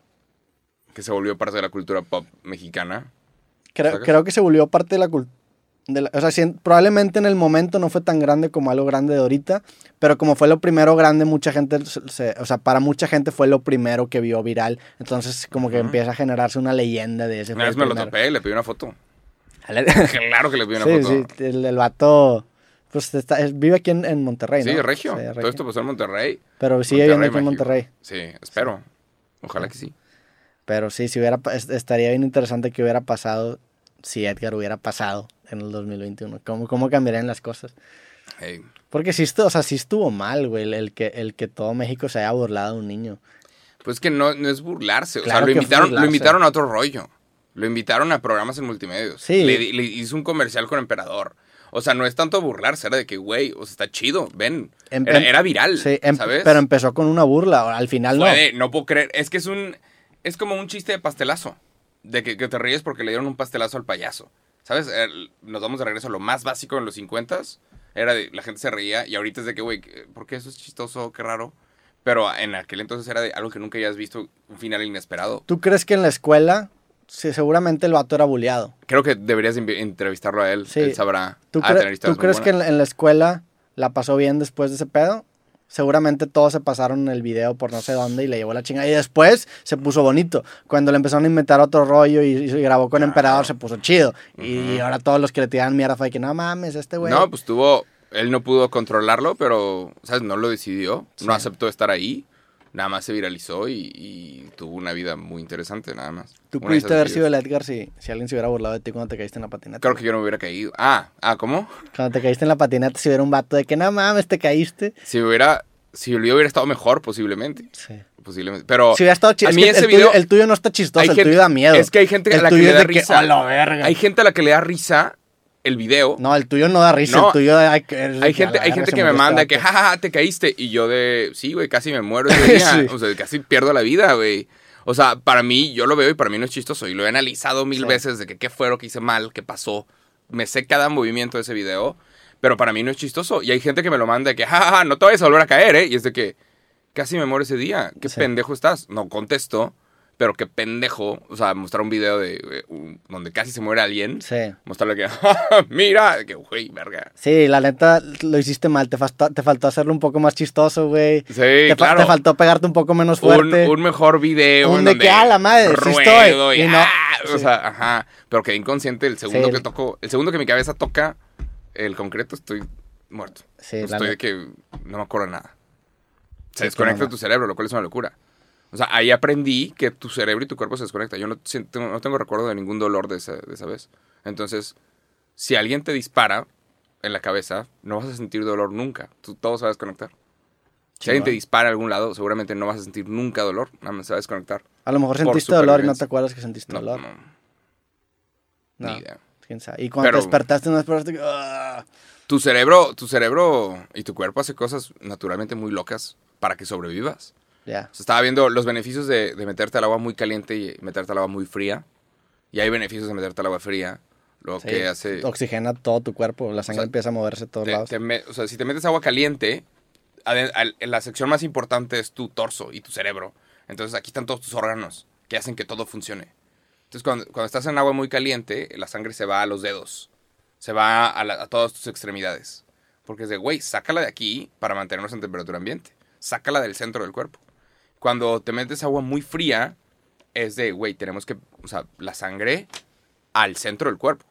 Que se volvió parte de la cultura pop mexicana. Creo, creo que se volvió parte de la cultura. O sea, si- probablemente en el momento no fue tan grande como algo grande de ahorita, pero como fue lo primero grande, mucha gente, se- o sea, para mucha gente fue lo primero que vio viral. Entonces, como que Ujú. empieza a generarse una leyenda de ese. Una vez me lo topé, le pedí una foto. Claro que le pedí una sí, foto. sí, el, el vato, pues está- es- vive aquí en, en Monterrey, Sí, ¿no? regio. Sí, Todo regio. esto pasó en Monterrey. Pero sigue viviendo aquí en. Monterrey. Sí, espero. Ojalá que sí. Pero sí, si hubiera, estaría bien interesante que hubiera pasado si Edgar hubiera pasado en el 2021. ¿Cómo, cómo cambiarían las cosas? Hey. Porque sí estuvo, o sea, sí estuvo mal, güey, el, el que, el que todo México se haya burlado de un niño. Pues que no, no es burlarse. Claro o sea, lo invitaron, lo invitaron a otro rollo. Lo invitaron a programas en multimedios. Sí. Le, le hizo un comercial con Emperador. O sea, no es tanto burlarse, era de que, güey, o sea, está chido, ven. Em- Era, em- era viral, Sí, em- ¿sabes? pero empezó con una burla, al final no. Fue de, no puedo creer. Es que es un. Es como un chiste de pastelazo. De que, que te ríes porque le dieron un pastelazo al payaso. ¿sabes? El- nos vamos de regreso a lo más básico en los 50 era de, la gente se reía y ahorita es de que, güey, ¿por qué eso es chistoso? Qué raro. Pero en aquel entonces era de algo que nunca hayas visto, un final inesperado. ¿Tú crees que en la escuela, sí, seguramente el vato era bulleado? Creo que deberías entrevistarlo a él. Sí. Él sabrá. ¿Tú, de cre- ¿tú crees que en buenas. la, en la escuela la pasó bien después de ese pedo? Seguramente todos se pasaron el video por no sé dónde y le llevó la chingada. Y después se puso bonito. Cuando le empezaron a inventar otro rollo y, y grabó con Emperador, se puso chido. Y ahora todos los que le tiraban mierda fue que no mames, este güey. No, pues tuvo. Él no pudo controlarlo, pero, ¿sabes? No lo decidió. Sí. No aceptó estar ahí. Nada más se viralizó y, y tuvo una vida muy interesante, nada más. Tú Una pudiste haber sido el Edgar si, si alguien se hubiera burlado de ti cuando te caíste en la patineta. Creo que yo no me hubiera caído. Ah, ah, ¿cómo? Cuando te caíste en la patineta, si hubiera un vato de que no mames, te caíste. Si hubiera. Si el video hubiera estado mejor, posiblemente. Sí. Posiblemente. Pero. Si hubiera estado chido. a Es mí que ese el, video- tuyo, el tuyo no está chistoso, el gente- tuyo da miedo. Es que hay gente a la que le da que, risa. "A la verga". Hay gente a la que le da risa el video. No, el tuyo no da risa, No. el tuyo hay, de Hay gente, hay gente que me este manda que, jajaja, te caíste. Y yo de, sí, güey, casi me muero ese día. Sí. O sea, casi pierdo la vida, güey. O sea, para mí, yo lo veo y para mí no es chistoso. Y lo he analizado mil Sí. veces de que qué fue lo que hice mal, qué pasó. Me sé cada movimiento de ese video. Pero para mí no es chistoso. Y hay gente que me lo manda de que, jajaja, no te vayas a volver a caer, ¿eh? Y es de que, casi me muero ese día. ¿Qué Sí. pendejo estás? No contesto. Pero qué pendejo. O sea, mostrar un video de eh, donde casi se muere alguien. Sí. Mostrarle que, mira, que, güey, verga. Sí, la neta lo hiciste mal, te faltó, te faltó hacerlo un poco más chistoso, güey. Sí, te, claro. te faltó pegarte un poco menos fuerte. un mejor video. Un en de donde que, "Ah, la madre, sí estoy", y, y no. "Ah", O sea, ajá. Pero quedé inconsciente el segundo Sí. que toco. El segundo que mi cabeza toca el concreto, estoy muerto. Sí, la estoy de que no me acuerdo nada. Se desconecta tu cerebro, lo cual es una locura. O sea, ahí aprendí que tu cerebro y tu cuerpo se desconectan. Yo no, siento- no tengo recuerdo de ningún dolor de esa, de esa vez. Entonces, si alguien te dispara en la cabeza, no vas a sentir dolor nunca. Tú, todo se va a desconectar. Si alguien te dispara a algún lado, seguramente no vas a sentir nunca dolor. Nada más se va a desconectar. A lo mejor sentiste dolor y no te acuerdas que sentiste No, dolor. no, No, ni idea. quién sabe. Y cuando Pero- te despertaste, no despertaste "Ah". Tu cerebro, tu cerebro y tu cuerpo hace cosas naturalmente muy locas para que sobrevivas. Ya. O sea, estaba viendo los beneficios de, de meterte al agua muy caliente y meterte al agua muy fría. Y hay beneficios de meterte al agua fría. Lo Sí, que hace... Oxigena todo tu cuerpo, la sangre sea, empieza a moverse a todos te- lados. te me- o sea, si te metes agua caliente, la sección más importante es tu torso y tu cerebro. Entonces aquí están todos tus órganos que hacen que todo funcione. Entonces cuando, cuando estás en agua muy caliente, la sangre se va a los dedos. Se va a, la- a todas tus extremidades. Porque es de, güey, sácala de aquí para mantenernos en temperatura ambiente. Sácala del centro del cuerpo. Cuando te metes agua muy fría, es de, güey, tenemos que, o sea, la sangre al centro del cuerpo.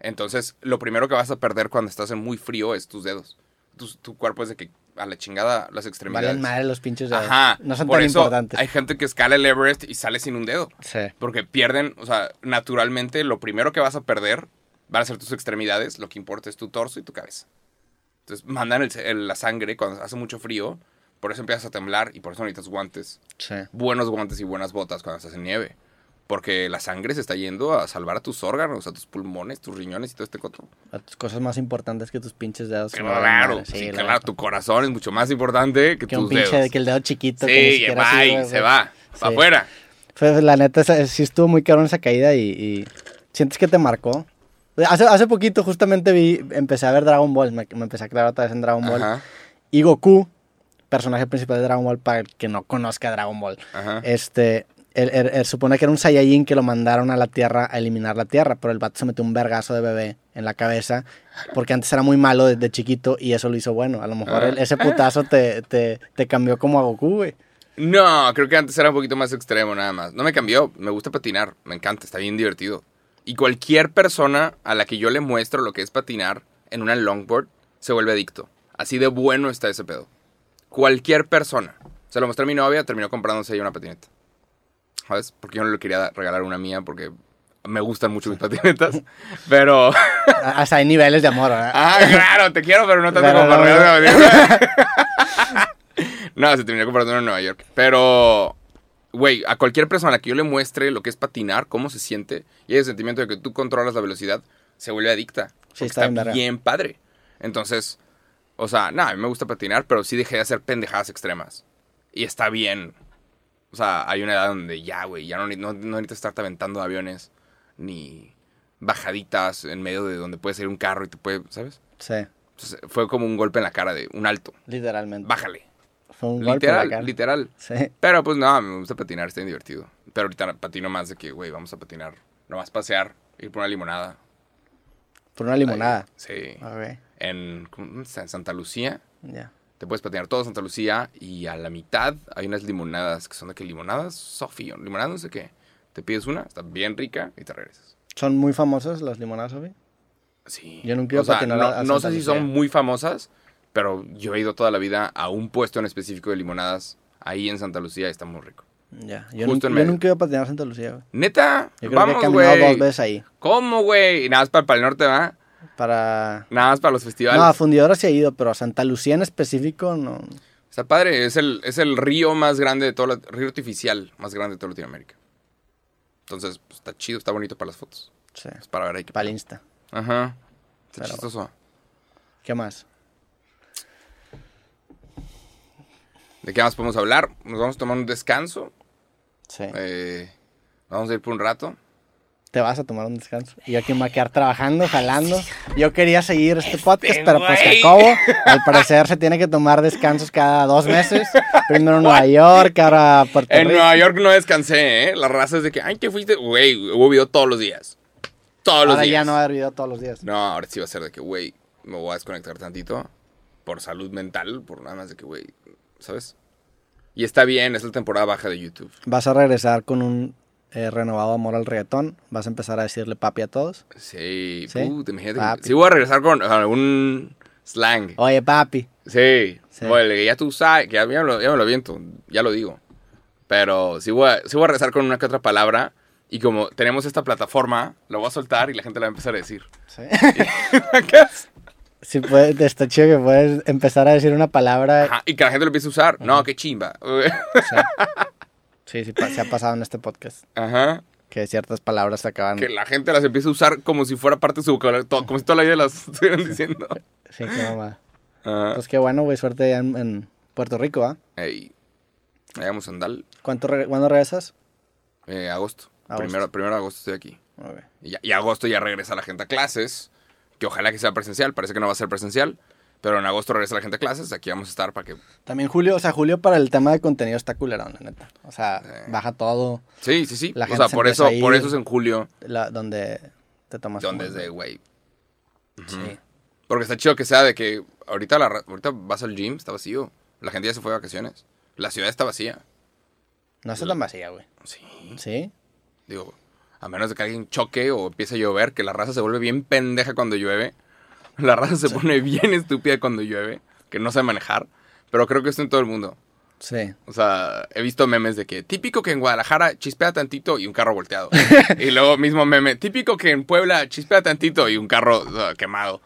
Entonces, lo primero que vas a perder cuando estás en muy frío es tus dedos. Tu, tu cuerpo es de que a la chingada las extremidades. Valen madre los pinches dedos. Ajá. No son Por tan eso importantes. hay gente que escala el Everest y sale sin un dedo. Sí. Porque pierden, o sea, naturalmente lo primero que vas a perder van a ser tus extremidades. Lo que importa es tu torso y tu cabeza. Entonces, mandan el- el- la sangre cuando hace mucho frío. Por eso empiezas a temblar y por eso necesitas guantes. Sí. Buenos guantes y buenas botas cuando estás en nieve. Porque la sangre se está yendo a salvar a tus órganos, a tus pulmones, tus riñones y todo este coto. A tus cosas más importantes que tus pinches dedos. Claro, sí, la claro, tu corazón es mucho más importante que, Que tus un pinche, dedos. que el dedo chiquito. que ni sí, va sirve, y se va, Sí. para afuera. Fue, la neta, sí estuvo muy cabrón esa caída y, y sientes que te marcó. Hace, hace poquito justamente vi, empecé a ver Dragon Ball, me, me empecé a clavar otra vez en Dragon Ball. Ajá, Y Goku, personaje principal de Dragon Ball, para el que no conozca Dragon Ball, ajá. este, él, él- él supone que era un Saiyajin que lo mandaron a la Tierra a eliminar la Tierra, pero el vato se metió un vergazo de bebé en la cabeza, porque antes era muy malo desde chiquito y eso lo hizo bueno. A lo mejor Ah. ese putazo te, te, te cambió como a Goku, güey. No, creo que antes era un poquito más extremo nada más. No me cambió, me gusta patinar, me encanta, está bien divertido. Y cualquier persona a la que yo le muestro lo que es patinar en una longboard se vuelve adicto. Así de bueno está ese pedo. Cualquier persona. Se lo mostré a mi novia, terminó comprándose ella una patineta. ¿Sabes? Porque yo no le quería regalar una mía porque me gustan mucho mis patinetas. Pero... Hasta hay niveles de amor, ¿verdad? Ah, claro, te quiero, pero no tanto Pero como para no, una patineta. No, se terminó comprando una en Nueva York. Pero, güey, a cualquier persona a la que yo le muestre lo que es patinar, cómo se siente, y ese sentimiento de que tú controlas la velocidad, se vuelve adicta. Sí, está bien padre. Entonces, o sea, nada, a mí me gusta patinar, pero sí dejé de hacer pendejadas extremas. Y está bien. O sea, hay una edad donde ya, güey, ya no, no, no necesitas estarte aventando aviones, ni, bajaditas en medio de donde puede salir un carro y te puede, ¿sabes? Sí, Entonces, fue como un golpe en la cara de un alto. literalmente. Bájale. Fue un golpe en la Literal, cara. literal. Sí. Pero pues no, me gusta patinar, está bien divertido. Pero ahorita patino más de que, güey, vamos a patinar. Nomás pasear, ir por una limonada. Por una limonada. Sí. Ok, En, Santa Lucía. ya. Te puedes patinar todo Santa Lucía y a la mitad hay unas limonadas que son de que limonadas Sofi, o limonadas no sé qué. Te pides una, está bien rica y te regresas. ¿Son muy famosas las limonadas, Sofi? Sí. Yo nunca iba O sea, no, a- no sé si son muy famosas, pero yo he ido toda la vida a un puesto en específico de limonadas ahí en Santa Lucía y está muy rico. Ya. Yo, Justo nunca, yo nunca iba a patinar a Santa Lucía, güey. Neta, Yo creo que he vamos, caminado dos veces ahí. ¿Cómo, güey? Y Nada más para, para el norte, ¿va? Para... Nada más para los festivales. No, a Fundidora sí he ido, pero a Santa Lucía en específico no. Está padre, es el, es el río más grande de todo, río artificial más grande de toda Latinoamérica. Entonces, pues, está chido, está bonito para las fotos. Sí. Es para ver ahí que... Para el Insta. Ajá. Está Pero- chistoso. ¿Qué más? ¿De qué más podemos hablar? Nos vamos a tomar un descanso. Sí. Eh, vamos a ir por un rato. Te vas a tomar un descanso. Y yo aquí me voy a quedar trabajando, jalando. Yo quería seguir este podcast, pero pues. Jacobo, al parecer, se tiene que tomar descansos cada dos meses. Primero en Nueva York, ahora Puerto En Rico. Nueva York no descansé, ¿eh? La raza es de que, ay, ¿qué fuiste? Güey, hubo video todos los días. Todos los Ahora días. ya no va a haber video todos los días. No, ahora sí va a ser de que, güey, me voy a desconectar tantito. Por salud mental, por nada más de que, güey, ¿sabes? Y está bien, es la temporada baja de YouTube. Vas a regresar con un eh, renovado amor al reggaetón. Vas a empezar a decirle papi a todos. Sí, ¿Sí? puta, imagínate. Papi. Sí, voy a regresar con algún slang. Oye, papi. Sí, Sí. Bueno, ya tú sabes, que ya, me lo, ya me lo aviento, ya lo digo. Pero sí voy, a, sí voy a regresar con una que otra palabra. Y como tenemos esta plataforma, lo voy a soltar y la gente la va a empezar a decir. Sí. Sí, puede- está chido que puedes empezar a decir una palabra. Ajá, y que la gente lo empiece a usar. No, qué chimba. Sí, sí, pa- se ha pasado en este podcast. Ajá. Que ciertas palabras se acaban. Que la gente las empiece a usar como si fuera parte de su vocabulario, como si toda la vida las estuvieran diciendo. Sí, qué mamá. Ajá. Pues qué bueno, güey. Suerte allá en, en Puerto Rico, ¿ah? Ey, ahí vamos a andar. ¿Cuánto re- ¿Cuándo regresas? Eh, agosto. Agosto. Primero, primero de agosto estoy aquí. Ok. Y, ya- y agosto ya regresa la gente a clases. Que ojalá que sea presencial. Parece que no va a ser presencial. Pero en agosto regresa la gente a clases. Aquí vamos a estar para que. También Julio, o sea, Julio para el tema de contenido está culerón, la neta. O sea, baja todo Sí, sí, sí. La o gente sea, se por eso, por eso es en julio. la, donde te tomas Donde es de, güey. Sí. Porque está chido que sea de que ahorita, la, ahorita vas al gym, está vacío. La gente ya se fue de vacaciones. La ciudad está vacía. No está tan vacía, güey. Sí. ¿Sí? Digo, a menos de que alguien choque o empiece a llover, que la raza se vuelve bien pendeja cuando llueve. La raza se pone bien estúpida cuando llueve, que no sabe manejar. Pero creo que esto en todo el mundo. Sí. O sea, he visto memes de que típico que en Guadalajara chispea tantito y un carro volteado. y luego mismo meme, típico que en Puebla chispea tantito y un carro uh, quemado.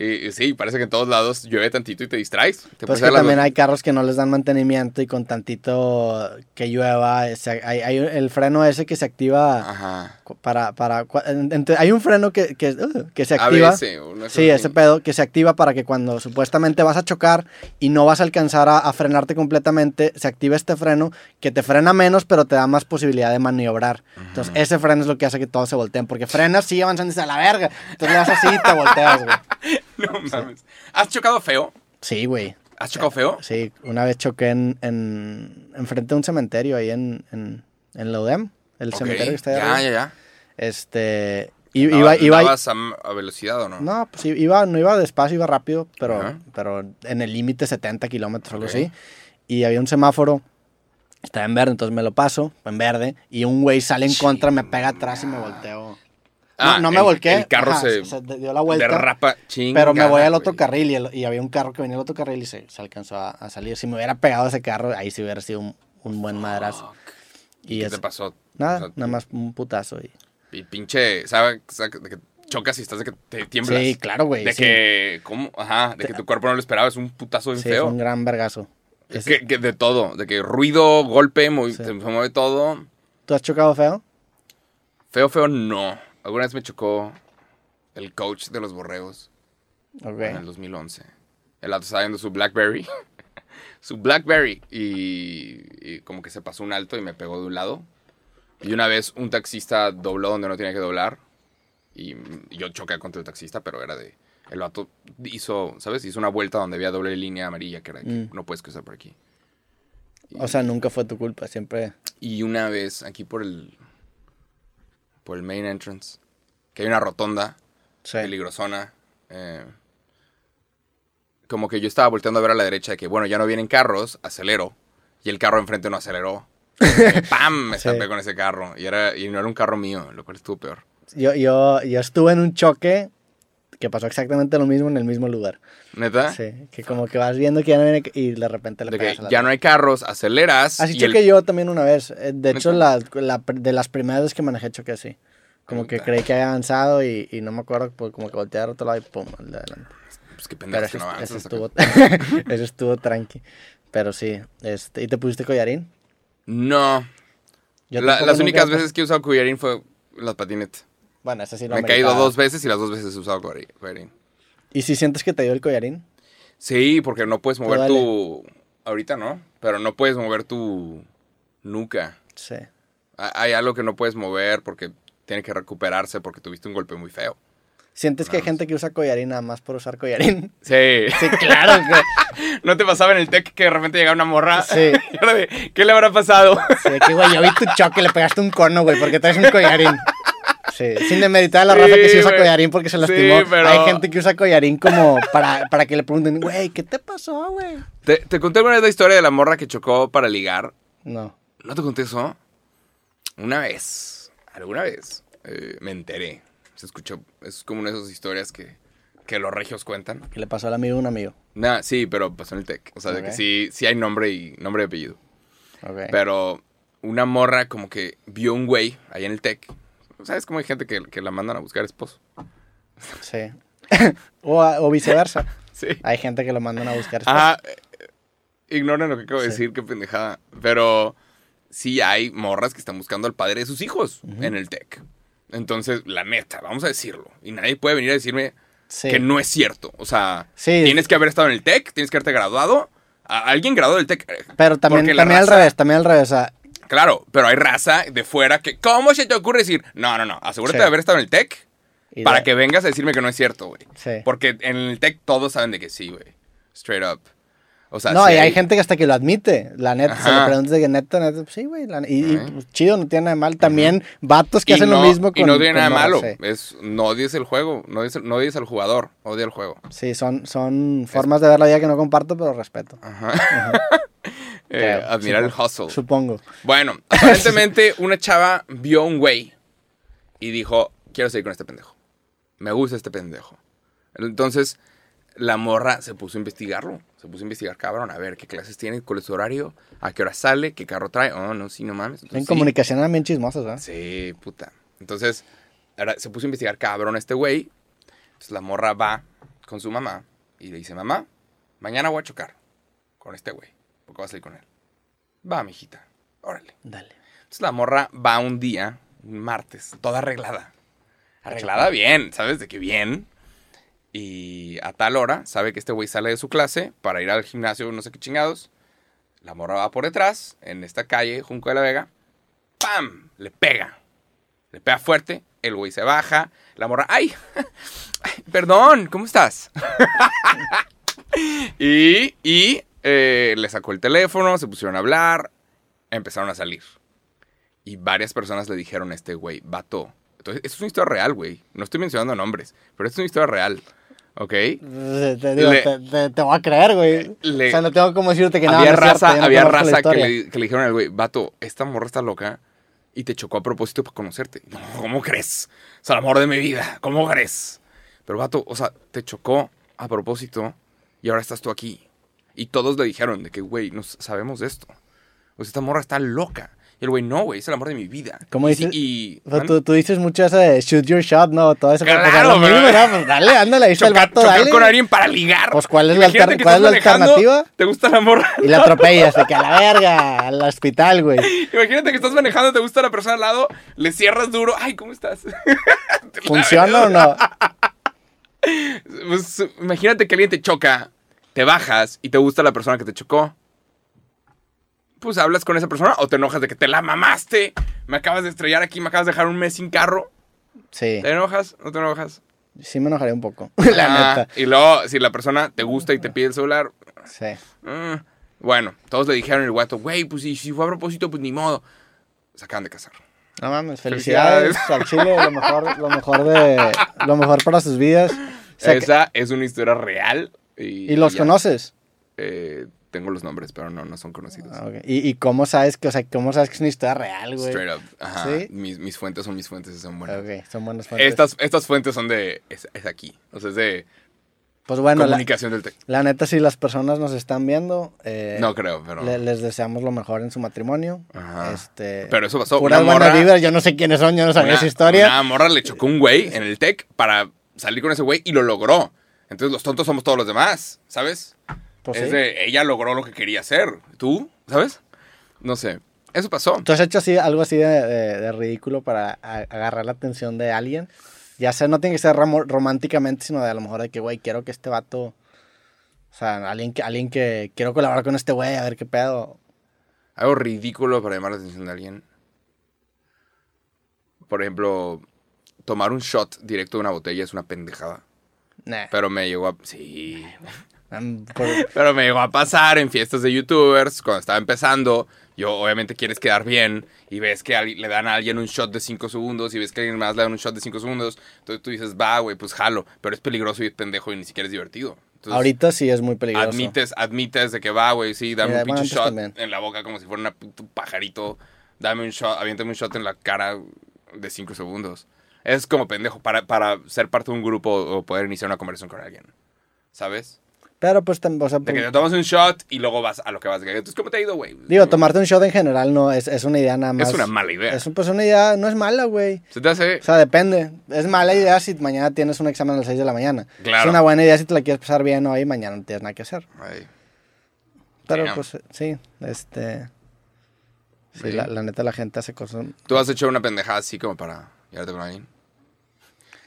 Y, y sí, parece que en todos lados llueve tantito y te distraes. Te Pues que también hay carros que no les dan mantenimiento y con tantito que llueva, se- hay, hay el freno ese que se activa Ajá. para... para cua- ent- hay un freno que, que, uh, que se activa. Cosa Sí, ese pedo que se activa para que cuando supuestamente vas a chocar y no vas a alcanzar a, a frenarte completamente, se activa este freno que te frena menos, pero te da más posibilidad de maniobrar. Entonces, ese freno es lo que hace que todos se volteen, porque frenas, sí, avanzando y dices, a la verga. Entonces le das así y te volteas, güey. No mames. ¿Has chocado feo? Sí, güey. ¿Has chocado feo? Sí, una vez choqué en, en, enfrente de un cementerio ahí en, en, en la UDEM, el cementerio que está ahí Ya, arriba. ya, ya. Este, i- iba, Iba, iba, ¿Andabas a, a velocidad o no? no, pues iba, no iba despacio, iba rápido, pero, en el límite 70 kilómetros, algo Ok. así. Y había un semáforo, estaba en verde, entonces me lo paso, en verde, y un güey sale en contra, me pega atrás y me volteo. Ah, no, no me el- volqué. El carro ajá, se, se dio la vuelta. derrapa chingada, Pero me voy al otro güey. carril y, el- y había un carro que venía al otro carril y se, se alcanzó a, a salir. Si me hubiera pegado ese carro, ahí sí hubiera sido un, un buen madrazo. ¿Y, Y qué es- te pasó? Nada, O sea, nada más un putazo. Y... Y pinche, ¿sabes? ¿Sabe de que chocas y estás de que te tiemblas? Sí, claro, güey. De sí. que, ¿cómo? Ajá, de que tu cuerpo no lo esperaba, es un putazo bien Sí, feo. fue un gran vergazo. Es que, que de todo, de que ruido, golpe, Sí. se mueve todo. ¿Tú has chocado feo? Feo, feo, no. Alguna vez me chocó el coach de los borregos Ok. en el 2011. El auto estaba viendo su Blackberry. su Blackberry. Y, y como que se pasó un alto y me pegó de un lado. Y una vez un taxista dobló donde no tenía que doblar. Y yo choqué contra el taxista, pero era de... El vato hizo, ¿sabes? Hizo una vuelta donde había doble línea amarilla, que era que Mm. no puedes cruzar por aquí. O sea, nunca fue tu culpa, siempre. Y una vez aquí por el... Por el main entrance, que hay una rotonda Sí. peligrosona. eh, como que yo estaba volteando a ver a la derecha de que, bueno, ya no vienen carros, acelero. Y el carro enfrente no aceleró. ¡Pam! Me Sí. estampé con ese carro. Y, era, y no era un carro mío, lo cual estuvo peor. Yo, yo, yo estuve en un choque que pasó exactamente lo mismo en el mismo lugar. ¿Neta? Sí, que como que vas viendo que ya no viene y de repente le De pegas que a la ya no hay carros, aceleras. Así y el- choqué yo también una vez. Eh, De hecho, la, la de las primeras veces que manejé choqué así. Como que creí que había avanzado y, y no me acuerdo, pues como que volteé al otro lado y pum, al de adelante. Pues qué pendejo que no avanzas acá. estuvo, ese estuvo tranqui. Pero sí, este, ¿y te pusiste collarín? No. La- las únicas veces que he usado collarín fue las patinetas. Bueno, ese sí lo Me he caído dos veces y las dos veces he usado collar- collarín. ¿Y si sientes que te dio el collarín? Sí, porque no puedes mover tu... Ahorita no, pero no puedes mover tu nuca. Sí. Ha- Hay algo que no puedes mover porque tiene que recuperarse porque tuviste un golpe muy feo. ¿Sientes que hay gente que usa collarín nada más por usar collarín? Sí. Sí, claro que... ¿No te pasaba en el tech que de repente llegaba una morra? Sí. ¿Qué le habrá pasado? Sí, que, güey, yo vi tu choque y le pegaste un cono, güey, porque traes un collarín. Sí, sin demeritar a la Sí, raza que sí usa collarín porque se Sí, lastimó. pero- Hay gente que usa collarín como para, para que le pregunten, güey, ¿qué te pasó, güey? ¿Te, te conté alguna vez la historia de la morra que chocó para ligar? No. ¿No te conté eso? Una vez, alguna vez, eh, me enteré. Se escuchó, es como una de esas historias que, que los regios cuentan. ¿Qué le pasó al amigo de un amigo? Nah, sí, pero pasó en el tech. O sea, de que sí, sí hay nombre y nombre y apellido. Ok. Pero una morra como que vio un güey ahí en el tech. ¿Sabes cómo hay gente que, que la mandan a buscar esposo? Sí. o, o viceversa. Sí. Hay gente que lo mandan a buscar. Ajá. eh, Ignoren lo que acabo de Sí. decir, qué pendejada. Pero sí hay morras que están buscando al padre de sus hijos en el tech. Entonces, la neta, vamos a decirlo. Y nadie puede venir a decirme Sí. que no es cierto. O sea, Sí. tienes que haber estado en el tech, tienes que haberte graduado. A- alguien graduado del tech. eh, Pero también, también al revés, también al revés. O sea, Claro, pero hay raza de fuera que. ¿Cómo se te ocurre decir? No, no, no. Asegúrate Sí. de haber estado en el tech para de- que vengas a decirme que no es cierto, güey. Sí. Porque en el tech todos saben de que sí, güey. Straight up. O sea, no, sí y hay gente que hasta que lo admite. La neta, se Ajá. le pregunta de que neta, neta, pues sí, güey. la- Y, y, Ajá. pues, chido, no tiene nada de mal. También vatos que Y hacen no- lo mismo con Y no tiene nada morras, malo. sí. Es, no odies el juego. No odies, no odies al jugador. Odia el juego. Sí, son, son formas de ver la vida que no comparto, pero respeto. Ajá. Eh, admirar el supongo. hustle. Supongo. Bueno, aparentemente una chava vio a un güey y dijo, quiero seguir con este pendejo. Me gusta este pendejo. Entonces, la morra se puso a investigarlo. Se puso a investigar, cabrón, a ver qué clases tiene, cuál es su horario, a qué hora sale, qué carro trae. Oh, no, sí, no mames. En Entonces, sí. comunicación eran bien chismosos, ¿verdad? Sí, puta. Entonces, ahora se puso a investigar, cabrón, este güey. Entonces la morra va con su mamá y le dice, mamá, mañana voy a chocar con este güey, porque va a salir con él. Va, mijita, órale. Dale. Entonces la morra va un día, un martes, toda arreglada. Arreglada bien, ¿sabes? De que bien. Y a tal hora, sabe que este güey sale de su clase para ir al gimnasio, no sé qué chingados. La morra va por detrás, en esta calle, Junco de la Vega. ¡Pam! Le pega. Le pega fuerte. El güey se baja. La morra, ¡ay! ay, perdón, ¿cómo estás? y y eh, le sacó el teléfono, se pusieron a hablar, empezaron a salir. Y varias personas le dijeron a este güey, vato. Entonces, esto es una historia real, güey. No estoy mencionando nombres, pero esto es una historia real. ¿Ok? Te, te digo, Le- te, te- te voy a creer, güey. Le- o sea, no tengo como decirte que había no raza, no había raza que le, que le dijeron al güey, vato, esta morra está loca y te chocó a propósito para conocerte. No, ¿cómo crees? Es el amor de mi vida, ¿cómo crees? Pero vato, o sea, te chocó a propósito y ahora estás tú aquí. Y todos le dijeron de que, güey, no sabemos de esto. O sea, esta morra está loca. Y el güey, no, güey, es el amor de mi vida. ¿Cómo Y dices? Y, O sea, tú, tú dices mucho eso de shoot your shot, ¿no? Todo eso. Claro, pues, lo pero- mismo, ¿no? Pues dale, ándale, ahí está el vato, dale. con alguien para ligar. Pues, ¿cuál es la Imagínate cuál es la alternativa? ¿Te gusta la morra? Y la atropellas, de que a la verga, al hospital, güey. Imagínate que estás manejando, te gusta la persona al lado, le cierras duro. Ay, ¿cómo estás? ¿Funciona o no? Pues, imagínate que alguien te choca, te bajas y te gusta la persona que te chocó. Pues hablas con esa persona o te enojas de que te la mamaste. Me acabas de estrellar aquí, me acabas de dejar un mes sin carro. Sí, ¿Te enojas? ¿No te enojas? sí me enojaría un poco. la Ah, neta. Y luego, si la persona te gusta y te pide el celular, Sí. ah, bueno, todos le dijeron el guato, güey, pues si, si fue a propósito, pues ni modo. Se acaban de casar. No mames, felicidades, al Chile, lo mejor, lo mejor de lo mejor para sus vidas. O sea, que- Esa es una historia real. ¿Y, ¿Y los ya. conoces? Eh, tengo los nombres, pero no, no son conocidos. Ah. ¿Y, y cómo sabes que, o sea, cómo sabes que es una historia real, güey? Straight up. Ajá. ¿Sí? Mis, mis fuentes son mis fuentes y son buenas. Ok, son buenas fuentes. Estas, estas fuentes son de. Es, es aquí. O sea, es de Pues bueno, la, comunicación del texto. la neta, si las personas nos están viendo, eh, No creo, pero. le- les deseamos lo mejor en su matrimonio. Ajá. Este, Pero eso pasó. Puras Una morra- vibras, yo no sé quiénes son, yo no sabía una, esa historia. Una morra le chocó un güey en el tech para salir con ese güey y lo logró. Entonces los tontos somos todos los demás, ¿sabes? Pues es sí. de, ella logró lo que quería hacer. ¿Tú? ¿Sabes? No sé. Eso pasó. ¿Tú has hecho así, algo así de, de- de ridículo para a- agarrar la atención de alguien? Ya sea, no tiene que ser románticamente, sino de a lo mejor de que, güey, quiero que este vato... O sea, alguien que, alguien que quiero colaborar con este güey, a ver qué pedo. Algo ridículo para llamar la atención de alguien. Por ejemplo, tomar un shot directo de una botella es una pendejada. Nah. Pero me llegó a... Sí. Por- Pero me llegó a pasar en fiestas de youtubers cuando estaba empezando. Yo obviamente quieres quedar bien y ves que le dan a alguien un shot de 5 segundos y ves que a alguien más le dan un shot de 5 segundos. Entonces tú dices, va, güey, pues jalo. Pero es peligroso y es pendejo y ni siquiera es divertido. Entonces, ahorita sí es muy peligroso. admites, admites de que va, güey, sí, dame un pinche shot también. en la boca como si fuera puto pajarito. Dame un shot, aviéntame un shot en la cara de 5 segundos. Es como pendejo para, para ser parte de un grupo o poder iniciar una conversación con alguien. ¿Sabes? Pero pues, o sea, De que te tomas un shot y luego vas a lo que vas. Entonces, ¿cómo te ha ido, güey? digo, tomarte un shot en general no es, es una idea nada más. Es una mala idea. Es un- pues una idea, no es mala, güey. Se te hace... O sea, depende. Es mala idea si mañana tienes un examen a las 6 de la mañana. Claro. Es una buena idea si te la quieres pasar bien hoy y mañana no tienes nada que hacer. Ay, Pero Damn. pues sí, este... Sí, Sí. la, la neta la gente hace cosas... ¿Tú has hecho una pendejada así como para llevarte con alguien?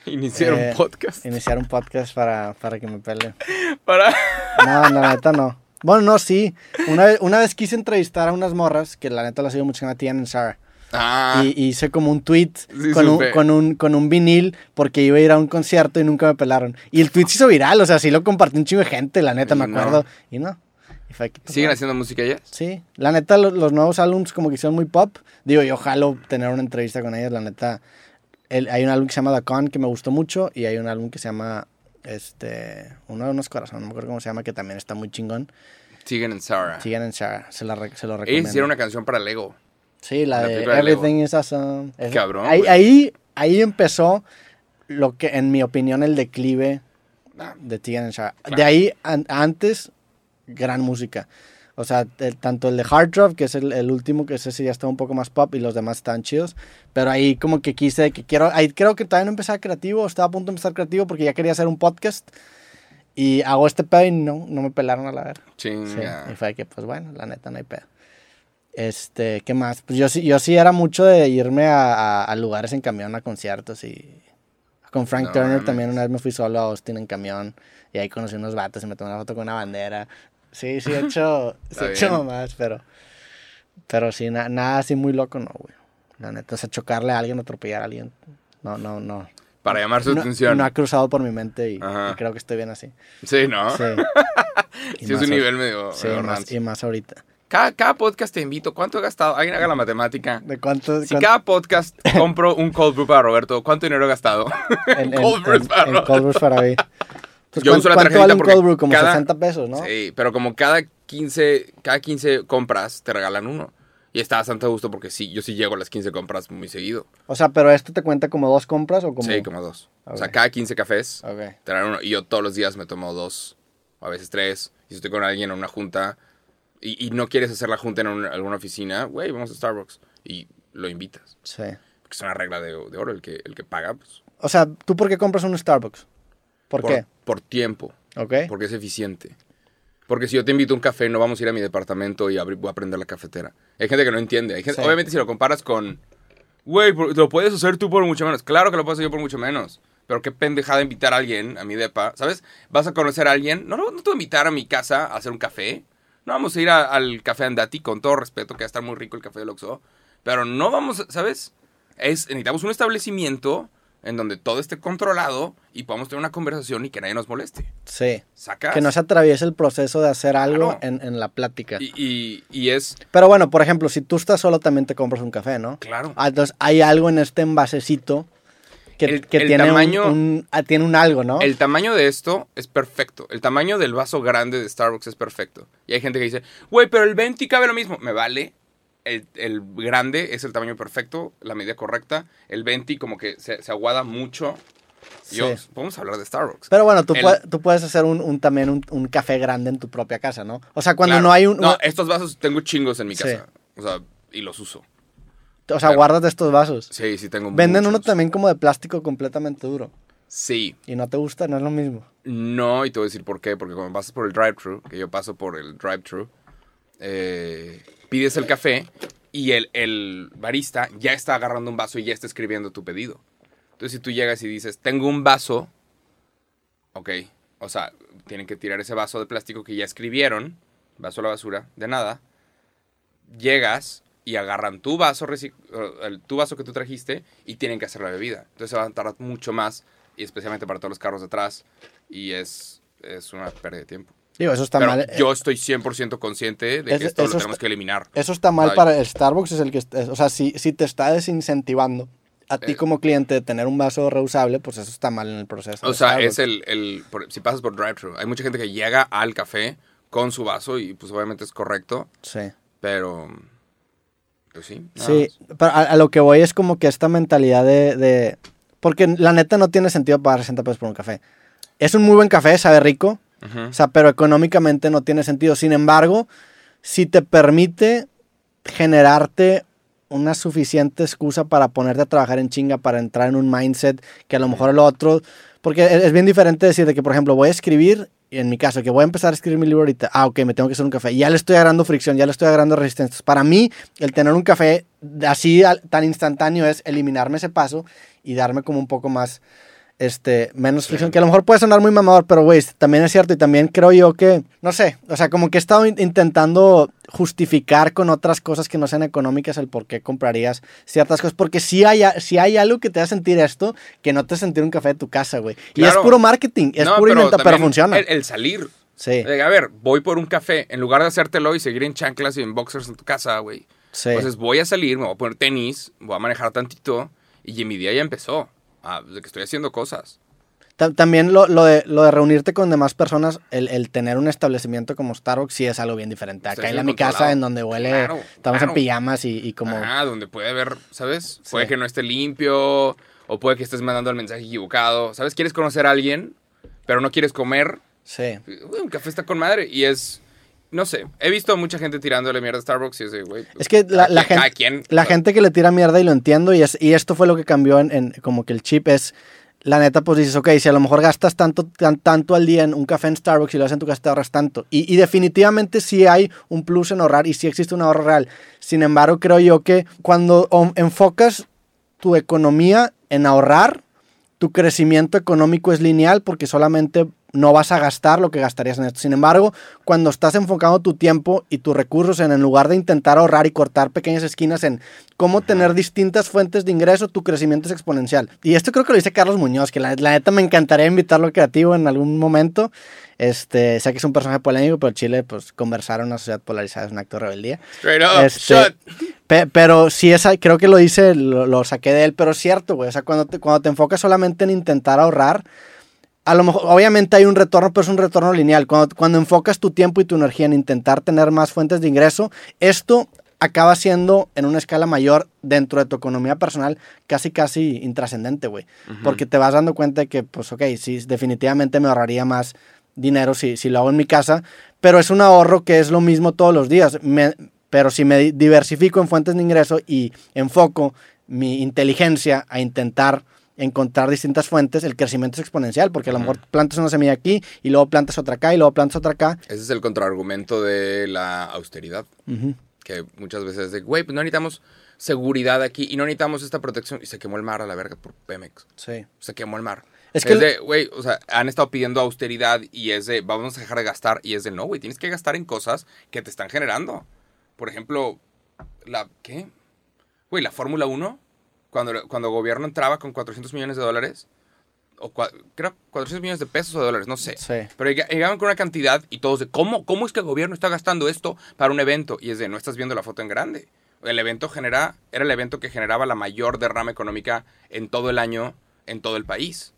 Iniciar Eh, un podcast. Iniciar un podcast para, para que me pele. Para... No, la neta no. Bueno, no, sí. Una vez, una vez quise entrevistar a unas morras, que la neta las sigo mucho, que Tian y Sarah. Ah, Y y hice como un tweet Sí, con, un, con, un, con un vinil porque iba a ir a un concierto y nunca me pelaron. Y el tweet se hizo viral, o sea, sí lo compartió un chingo de gente, la neta, me no. acuerdo. Y no. Y fue que, pues, ¿Siguen haciendo música ellas? Sí, la neta, lo- los, nuevos álbumes como que son muy pop. Digo, yo jalo tener una entrevista con ellas, la neta. El- hay un álbum que se llama The Con que me gustó mucho y hay un álbum que se llama, este, uno de unos corazones, no me acuerdo cómo se llama, que también está muy chingón. Siguen en Sarah. Sigan en Sarah, se, la se lo recomiendo. hicieron una canción para Lego. Sí, la, la de. Everything is Awesome. Cabrón, Ahí, ahí, ahí empezó lo que, en mi opinión, el declive Ah, de Tegan and Shara. Claro. De ahí, an- antes, gran música. O sea, el- tanto el de Hard Drop, que es el, el último, que ese sí ya está un poco más pop y los demás están chidos. Pero ahí como que quise, que quiero, ahí creo que todavía no empezaba creativo, estaba a punto de empezar creativo porque ya quería hacer un podcast. Y hago este pedo y no, no me pelaron a la verga. Sí, y fue que, pues bueno, la neta no hay pedo. Este, ¿qué más? Pues yo sí, yo sí era mucho de irme a, a- a lugares en camión, a conciertos y... Con Frank No Turner también una vez me fui solo a Austin en camión y ahí conocí unos vatos y me tomé una foto con una bandera. Sí, sí he hecho, sí he hecho más, pero... Pero sí, na- nada así muy loco, no, güey. La neta, o sea, chocarle a alguien, atropellar a alguien. No, no, no. Para llamar su No, atención. no ha cruzado por mi mente y, y creo que estoy bien así. Sí, ¿no? Sí. Sí, es un nivel medio... Sí, medio más, y más ahorita. Cada, cada podcast te invito. ¿Cuánto he gastado? Alguien haga la matemática. ¿De cuánto? Si cuánto- cada podcast compro un cold brew para Roberto, ¿cuánto dinero he gastado? en, cold brews en- para Roberto. cold brews para mí. Yo ¿cuánto- uso la ¿Cuánto tarjetita vale un porque cold brew? Como cada- 60 pesos, ¿no? Sí, pero como cada 15, cada 15 compras te regalan uno. Y está bastante a gusto porque sí, yo sí llego a las 15 compras muy seguido. O sea, pero esto te cuenta como dos compras o como... Sí, como dos. O sea, cada 15 cafés te dan uno. Y yo todos los días me tomo dos, o a veces tres. Y si estoy con alguien en una junta y, y no quieres hacer la junta en un- alguna oficina, güey, vamos a Starbucks. Y lo invitas. Sí. Porque es una regla de, de oro. El que, el que paga, pues. O sea, ¿tú por qué compras un Starbucks? ¿Por, qué? Por tiempo. ¿Ok? Porque es eficiente. Porque si yo te invito a un café, no vamos a ir a mi departamento y abrir- voy a prender la cafetera. Hay gente que no entiende. Hay gente- Sí. Obviamente si lo comparas con... Güey, lo puedes hacer tú por mucho menos. Claro que lo puedo hacer yo por mucho menos. Pero qué pendejada invitar a alguien a mi depa. ¿Sabes? Vas a conocer a alguien. No, no, no te voy a invitar a mi casa a hacer un café. No vamos a ir a- al café Andati, con todo respeto, que va a estar muy rico el café del Oxxo. Pero no vamos, ¿sabes? Es, necesitamos un establecimiento en donde todo esté controlado y podamos tener una conversación y que nadie nos moleste. Sí. Sacas. Que no se atraviese el proceso de hacer algo Claro. en, en la plática. y, y, y es, Pero bueno, por ejemplo, si tú estás solo, también te compras un café, ¿no? claro. Ah, Entonces hay algo en este envasecito que, El- que el tiene, un- tamaño- un, ah, tiene un algo, ¿no? El tamaño de esto es perfecto. El tamaño del vaso grande de Starbucks es perfecto. Y hay gente que dice, güey, pero el 20 cabe lo mismo. Me vale. El, el grande es el tamaño perfecto, la medida correcta. El 20 como que se, se aguada mucho. Yo, Sí. podemos hablar de Starbucks. Pero bueno, tú, El- puedes, tú puedes hacer un, un- también un, un café grande en tu propia casa, ¿no? O sea, cuando Claro. no hay un... No, estos vasos tengo chingos en mi Sí. casa. O sea, y los uso. o sea, claro. guardas de estos vasos. Sí, sí tengo Venden uno también como de plástico completamente duro. Sí. Y no te gusta, no es lo mismo. No, y te voy a decir por qué. Porque cuando pasas por el drive-thru, que yo paso por el drive-thru, eh, pides el café y el, el barista ya está agarrando un vaso y ya está escribiendo tu pedido. Entonces, si tú llegas y dices, tengo un vaso, ok, o sea, tienen que tirar ese vaso de plástico que ya escribieron, vaso a la basura, de nada. Llegas y agarran tu vaso, eh, tu vaso que tú trajiste y tienen que hacer la bebida. Entonces se va a tardar mucho más, y especialmente para todos los carros de atrás, y es, es una pérdida de tiempo. Digo, eso está Pero mal. eh, yo estoy 100% consciente de Es- que esto lo tenemos está- que eliminar. Eso está mal Ay. para el Starbucks, es el que... O sea, si, si te está desincentivando a ti Eh. como cliente de tener un vaso reusable, pues eso está mal en el proceso. O sea, es el, el por- si pasas por drive-thru, hay mucha gente que llega al café con su vaso y pues obviamente es correcto, Sí. pero pues sí. Sí, más. pero a, a lo que voy es como que esta mentalidad de, de- Porque la neta no tiene sentido pagar 60 pesos por un café. Es un muy buen café, sabe rico, O sea, pero económicamente no tiene sentido. Sin embargo, si te permite generarte una suficiente excusa para ponerte a trabajar en chinga, para entrar en un mindset que a lo mejor el otro... Porque es es bien diferente decir de que, por ejemplo, voy a escribir, y en mi caso, que voy a empezar a escribir mi libro ahorita, ah, ok, me tengo que hacer un café, ya le estoy agarrando fricción, ya le estoy agarrando resistencias. Para mí, el tener un café así tan instantáneo es eliminarme ese paso y darme como un poco más, este, menos fricción, que a lo mejor puede sonar muy mamador, pero güey, también es cierto y también creo yo que, no sé, o sea, como que he estado in- intentando justificar con otras cosas que no sean económicas el por qué comprarías ciertas cosas, porque si hay, si hay algo que te hace sentir esto, que no te hace sentir un café de tu casa, güey. Y es Claro. puro marketing, es No, puro inventa, pero también funciona. El, el salir. sí, De, a ver, voy por un café. En lugar de hacértelo y seguir en chanclas y en boxers en tu casa, güey. sí. Entonces voy a salir, me voy a poner tenis, voy a manejar tantito y mi día ya empezó. Ah, de que estoy haciendo cosas. Ta- También lo, lo de, lo de reunirte con demás personas, el, el tener un establecimiento como Starbucks sí es algo bien diferente. Acá en mi casa, en donde huele, Claro, estamos claro. en pijamas y, y como... Ajá, donde puede haber, ¿sabes? Puede que no esté limpio o puede que estés mandando el mensaje equivocado. ¿Sabes? Quieres conocer a alguien, pero no quieres comer. Sí. Uy, un café está con madre y es... No sé, he visto a mucha gente tirándole mierda a Starbucks y es de, güey... Es que la, quien- gente, quien, la gente que le tira mierda y lo entiendo y, es, y esto fue lo que cambió en, en como que el chip es, la neta pues dices, ok, si a lo mejor gastas tanto, tan- tanto al día en un café en Starbucks y lo haces en tu casa te ahorras tanto. Y, y definitivamente sí hay un plus en ahorrar y sí existe un ahorro real. Sin embargo, creo yo que cuando enfocas tu economía en ahorrar, tu crecimiento económico es lineal porque solamente no vas a gastar lo que gastarías en esto. Sin embargo, cuando estás enfocando tu tiempo y tus recursos en, en lugar de intentar ahorrar y cortar pequeñas esquinas en cómo tener distintas fuentes de ingreso, tu crecimiento es exponencial. Y esto creo que lo dice Carlos Muñoz, que la, la neta me encantaría invitarlo a creativo en algún momento. Este, sé que es un personaje polémico, pero Chile, pues conversar en una sociedad polarizada es un acto de rebeldía. Straight up, Este, shut. Pe- pero sí, esa, creo que lo hice, lo, lo saqué de él, pero es cierto, güey. O sea, cuando te, cuando te enfocas solamente en intentar ahorrar, a lo mejor, obviamente hay un retorno, pero es un retorno lineal. Cuando, cuando enfocas tu tiempo y tu energía en intentar tener más fuentes de ingreso, esto acaba siendo en una escala mayor dentro de tu economía personal casi casi intrascendente, güey. Porque te vas dando cuenta de que, pues, ok, sí, definitivamente me ahorraría más dinero si, si lo hago en mi casa, pero es un ahorro que es lo mismo todos los días. Me- pero si me di- diversifico en fuentes de ingreso y enfoco mi inteligencia a intentar encontrar distintas fuentes, el crecimiento es exponencial, porque a lo mejor plantas una semilla aquí y luego plantas otra acá y luego plantas otra acá. Ese es el contraargumento de la austeridad. Que muchas veces es de, güey, pues no necesitamos seguridad aquí y no necesitamos esta protección. Y se quemó el mar a la verga por Pemex. Sí. Se quemó el mar. Es Es, que- de, güey, o sea, han estado pidiendo austeridad y es de, vamos a dejar de gastar. Y es de, no, güey, tienes que gastar en cosas que te están generando. Por ejemplo, la, ¿qué? Güey, la Fórmula 1 cuando, cuando el gobierno entraba con 400 millones de dólares, o cua- creo 400 millones de pesos o de dólares, no sé. Sí. Pero llega- llegaban con una cantidad y todos de, ¿cómo, ¿cómo es que el gobierno está gastando esto para un evento? Y es de, no estás viendo la foto en grande. El evento genera, era el evento que generaba la mayor derrama económica en todo el año, en todo el país.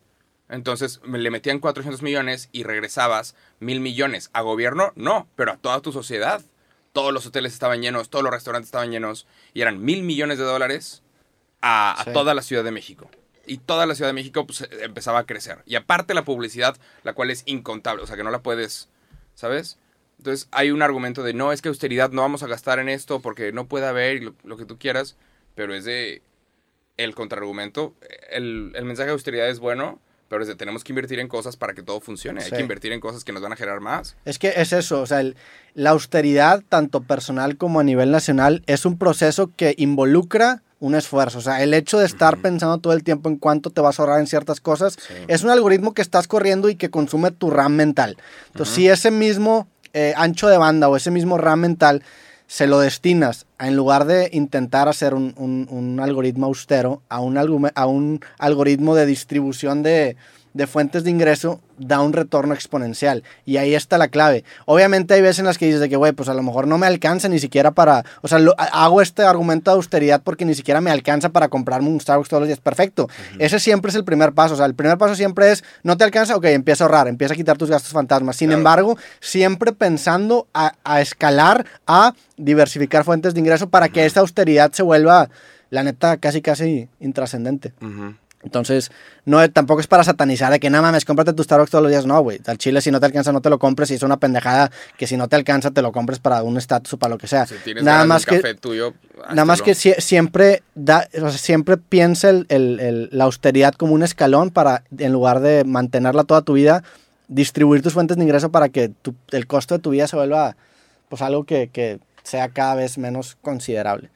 Entonces le metían 400 millones y regresabas mil millones. A gobierno, no, pero a toda tu sociedad. Todos los hoteles estaban llenos, todos los restaurantes estaban llenos y eran mil millones de dólares a, toda la Ciudad de México. Y toda la Ciudad de México pues, empezaba a crecer. Y aparte la publicidad, la cual es incontable, o sea que no la puedes, ¿sabes? Entonces hay un argumento de no, es que austeridad no vamos a gastar en esto porque no puede haber lo, lo que tú quieras, pero es de el contraargumento. El, el mensaje de austeridad es bueno, pero es de tenemos que invertir en cosas para que todo funcione. Hay que invertir en cosas que nos van a generar más. Es que es eso, o sea, el- la austeridad, tanto personal como a nivel nacional, es un proceso que involucra un esfuerzo. O sea, el hecho de estar pensando todo el tiempo en cuánto te vas a ahorrar en ciertas cosas, Sí. es un algoritmo que estás corriendo y que consume tu RAM mental. Entonces, si ese mismo eh, ancho de banda o ese mismo RAM mental se lo destinas a, en lugar de intentar hacer un, un- un algoritmo austero, a un, a un algoritmo de distribución de, de fuentes de ingreso, da un retorno exponencial. Y ahí está la clave. Obviamente hay veces en las que dices de que, güey, pues a lo mejor no me alcanza ni siquiera para... O sea, lo- hago este argumento de austeridad porque ni siquiera me alcanza para comprarme un Starbucks todos los días. Perfecto. Ese siempre es el primer paso. O sea, el primer paso siempre es, no te alcanza, ok, empieza a ahorrar, empieza a quitar tus gastos fantasmas. Sin Claro. embargo, siempre pensando a, a escalar, a diversificar fuentes de ingreso para que esta austeridad se vuelva, la neta, casi, casi intrascendente. Ujú. Entonces, no, tampoco es para satanizar de que nada mames, cómprate tu Starbucks todos los días. No, güey. Al chile, si no te alcanza, no te lo compres. Y es una pendejada que si no te alcanza, te lo compres para un estatus o para lo que sea. Si tienes nada más un que, café tuyo, nada más que sie- siempre, da, o sea, siempre piensa el- el- el- la austeridad como un escalón para, en lugar de mantenerla toda tu vida, distribuir tus fuentes de ingreso para que tu- el costo de tu vida se vuelva pues algo que, que sea cada vez menos considerable.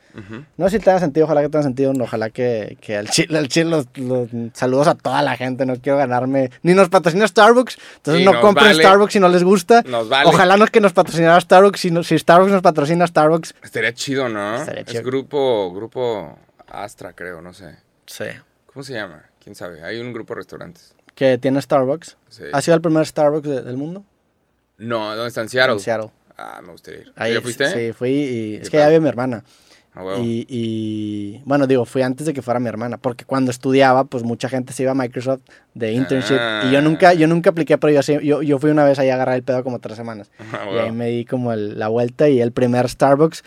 No sé si tenga sentido, ojalá que tenga sentido, ojalá que, que al chile, al chile los, los- saludos a toda la gente, no quiero ganarme, ni nos patrocina Starbucks, entonces Sí, no compren vale. Starbucks si no les gusta. Nos vale. Ojalá no es que nos patrocinara Starbucks, si, no- si Starbucks nos patrocina Starbucks. Estaría chido, ¿no? Estaría chido. Es grupo, grupo Astra, creo, no sé. Sí. ¿Cómo se llama? ¿Quién sabe? Hay un grupo de restaurantes. Que tiene Starbucks. Sí. ¿Ha sido el primer Starbucks de- del mundo? No, ¿dónde está? En Seattle. En Seattle. Ah, me gustaría ir. Ahí, ¿Ya fuiste? Sí, fui y es ¿Qué que ya tal? vi a mi hermana. Ah, huevo. Y, y, bueno, digo, fui antes de que fuera mi hermana, porque cuando estudiaba, pues mucha gente se iba a Microsoft de internship y yo Ah. nunca, yo nunca apliqué, pero yo, yo, yo fui una vez ahí a agarrar el pedo como tres semanas. Ah, Y huevo. ahí me di como el- la vuelta y el primer Starbucks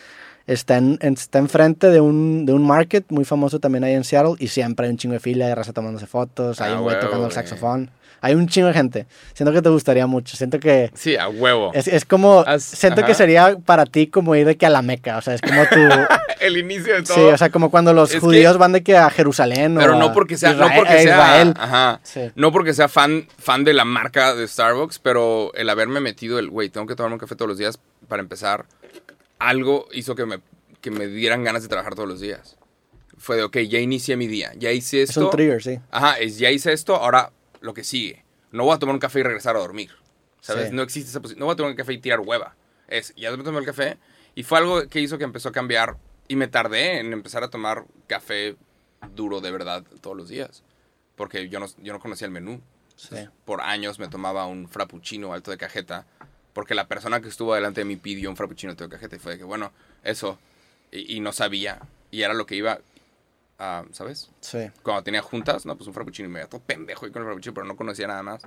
está, en, en- está enfrente de un, de un market muy famoso también ahí en Seattle y siempre hay un chingo de fila, hay raza tomándose fotos, hay Ah, un güey tocando el saxofón. Hay un chingo de gente. Siento que te gustaría mucho. Siento que Sí, a huevo. es, es como... Has- siento que ajá. sería para ti como ir de que a la Meca. O sea, es como tu... El inicio de todo. Sí, o sea, como cuando los Es que- judíos van de que a Jerusalén o Pero no porque sea, Israel- no porque sea, Israel. ajá, Sí. no porque sea fan, fan de la marca de Starbucks, pero el haberme metido el, güey, tengo que tomarme un café todos los días para empezar, algo hizo que me, que me dieran ganas de trabajar todos los días. Fue de, ok, ya inicié mi día, ya hice Es esto. un trigger, sí. Ajá, es, ya hice esto, ahora lo que sigue. No voy a tomar un café y regresar a dormir. ¿Sabes? Sí. No existe esa posibilidad. No voy a tomar un café y tirar hueva. Es, ya me tomé el café. Y fue algo que hizo que empezó a cambiar. Y me tardé en empezar a tomar café duro de verdad todos los días. Porque yo no, yo no conocía el menú. Sí. Por años me tomaba un frappuccino alto de cajeta. Porque la persona que estuvo delante de mí pidió un frappuccino alto de cajeta. Y fue de que, bueno, eso. Y, y no sabía. Y era lo que iba. A, ¿Sabes? Sí. cuando tenía juntas, no, pues un frappuccino y me veía todo pendejo y con el frappuccino, pero no conocía nada más.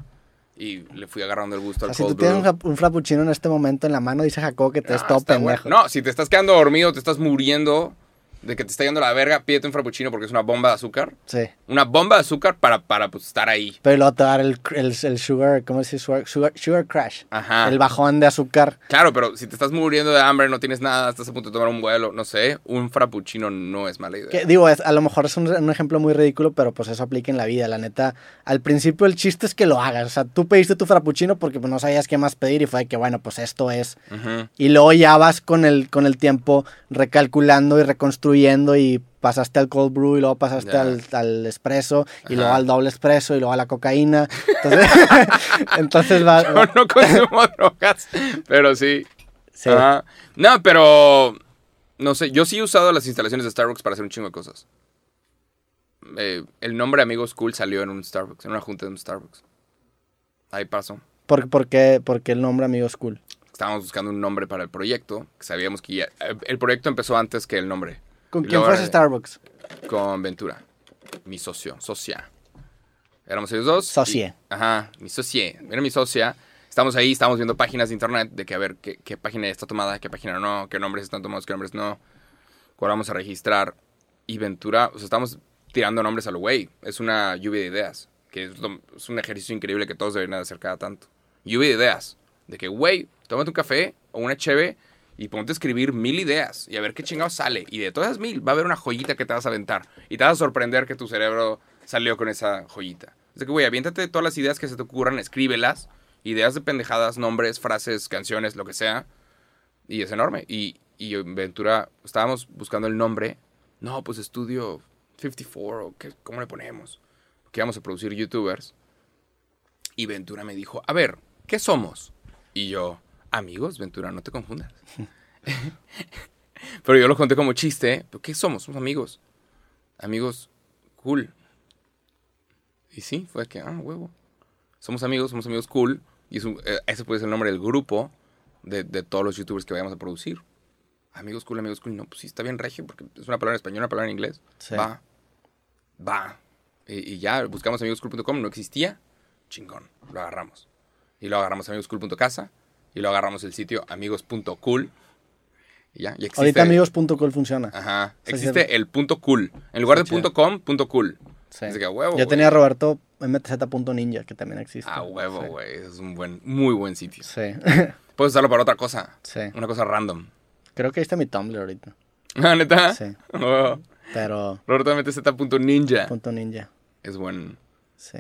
Y le fui agarrando el gusto O al sea, si tú cold tienes un, brew. frap- un frappuccino en este momento en la mano, dice Jacob que te es Ah, todo está bueno. pendejo. No, si te estás quedando dormido, te estás muriendo de que te está yendo la verga, pídete un frappuccino porque es una bomba de azúcar. Sí. Una bomba de azúcar para, para pues, estar ahí. Pero luego te va a dar el, el, el sugar, ¿cómo se dice? Sugar, sugar, sugar crash. Ajá. El bajón de azúcar. Claro, pero si te estás muriendo de hambre, no tienes nada, estás a punto de tomar un vuelo, no sé, un frappuccino no es mala idea. Que, digo, es- a lo mejor es un, un ejemplo muy ridículo, pero pues eso aplica en la vida. La neta, al principio el chiste es que lo hagas. O sea, tú pediste tu frappuccino porque pues, no sabías qué más pedir y fue de que, bueno, pues esto es. Ujú. Y luego ya vas con el, con el tiempo recalculando y reconstruyendo y pasaste al cold brew y luego pasaste al, al espresso y Ajá. luego al doble espresso y luego a la cocaína. Entonces, entonces va... Yo no consumo drogas, pero sí. sí. Ajá. No, pero no sé, yo sí he usado las instalaciones de Starbucks para hacer un chingo de cosas. eh, el nombre Amigos Cool salió en un Starbucks, en una junta de un Starbucks. Ahí pasó. ¿Por, por qué, por qué el nombre Amigos Cool? Estábamos buscando un nombre para el proyecto, que sabíamos que ya- eh, el proyecto empezó antes que el nombre. ¿Con quién luego fue era ese de- Starbucks? Con Ventura, mi socio, socia. Éramos ellos dos. Socie. y- ajá, mi socie. Era mi socia. Estamos ahí, estamos viendo páginas de internet de que a ver qué, qué página está tomada, qué página no, qué nombres están tomados, qué nombres no. Cuál vamos a registrar. Y Ventura, o sea, estamos tirando nombres a lo güey. Es una lluvia de ideas. Que es, un ejercicio increíble que todos deberían de hacer cada tanto. Lluvia de ideas. De que, güey, tómate un café o una cheve y ponte a escribir mil ideas y a ver qué chingados sale. Y de todas mil va a haber una joyita que te vas a aventar. Y te vas a sorprender que tu cerebro salió con esa joyita. De que, güey, aviéntate todas las ideas que se te ocurran, escríbelas. Ideas de pendejadas, nombres, frases, canciones, lo que sea. Y es enorme. Y, y en Ventura estábamos buscando el nombre. No, pues estudio 54 o qué, ¿cómo le ponemos? Que vamos a producir youtubers. Y Ventura me dijo, a ver, ¿qué somos? Y yo, amigos, Ventura, no te confundas. Pero yo lo conté como chiste. ¿Pero qué somos? Somos amigos. Amigos cool. Y sí, fue que, ah, huevo. Somos amigos, somos amigos cool. Y es un- eh, ese puede ser el nombre del grupo de, de todos los youtubers que vayamos a producir. Amigos cool, amigos cool. No, pues sí, está bien regio porque es una palabra en español, una palabra en inglés. Sí. Va. Va. Y, y ya buscamos amigoscool.com, no existía. Chingón, lo agarramos. Y lo agarramos amigoscool.casa. Y lo agarramos el sitio amigos.cool. Y ya, y existe. Ahorita amigos.cool funciona. Ajá. Sí, Existe sí. el punto cool. En lugar de punto com, punto cool. Sí. De que a huevo. Yo tenía Roberto MTZ.ninja, que también existe. A huevo, güey. Es un buen, muy buen sitio. Sí. Puedes usarlo para otra cosa. sí. Una cosa random. Creo que ahí está mi Tumblr ahorita. ¿Ah, neta? Sí. Huevo. Pero Roberto MTZ.ninja. punto ninja. Es buen. Sí.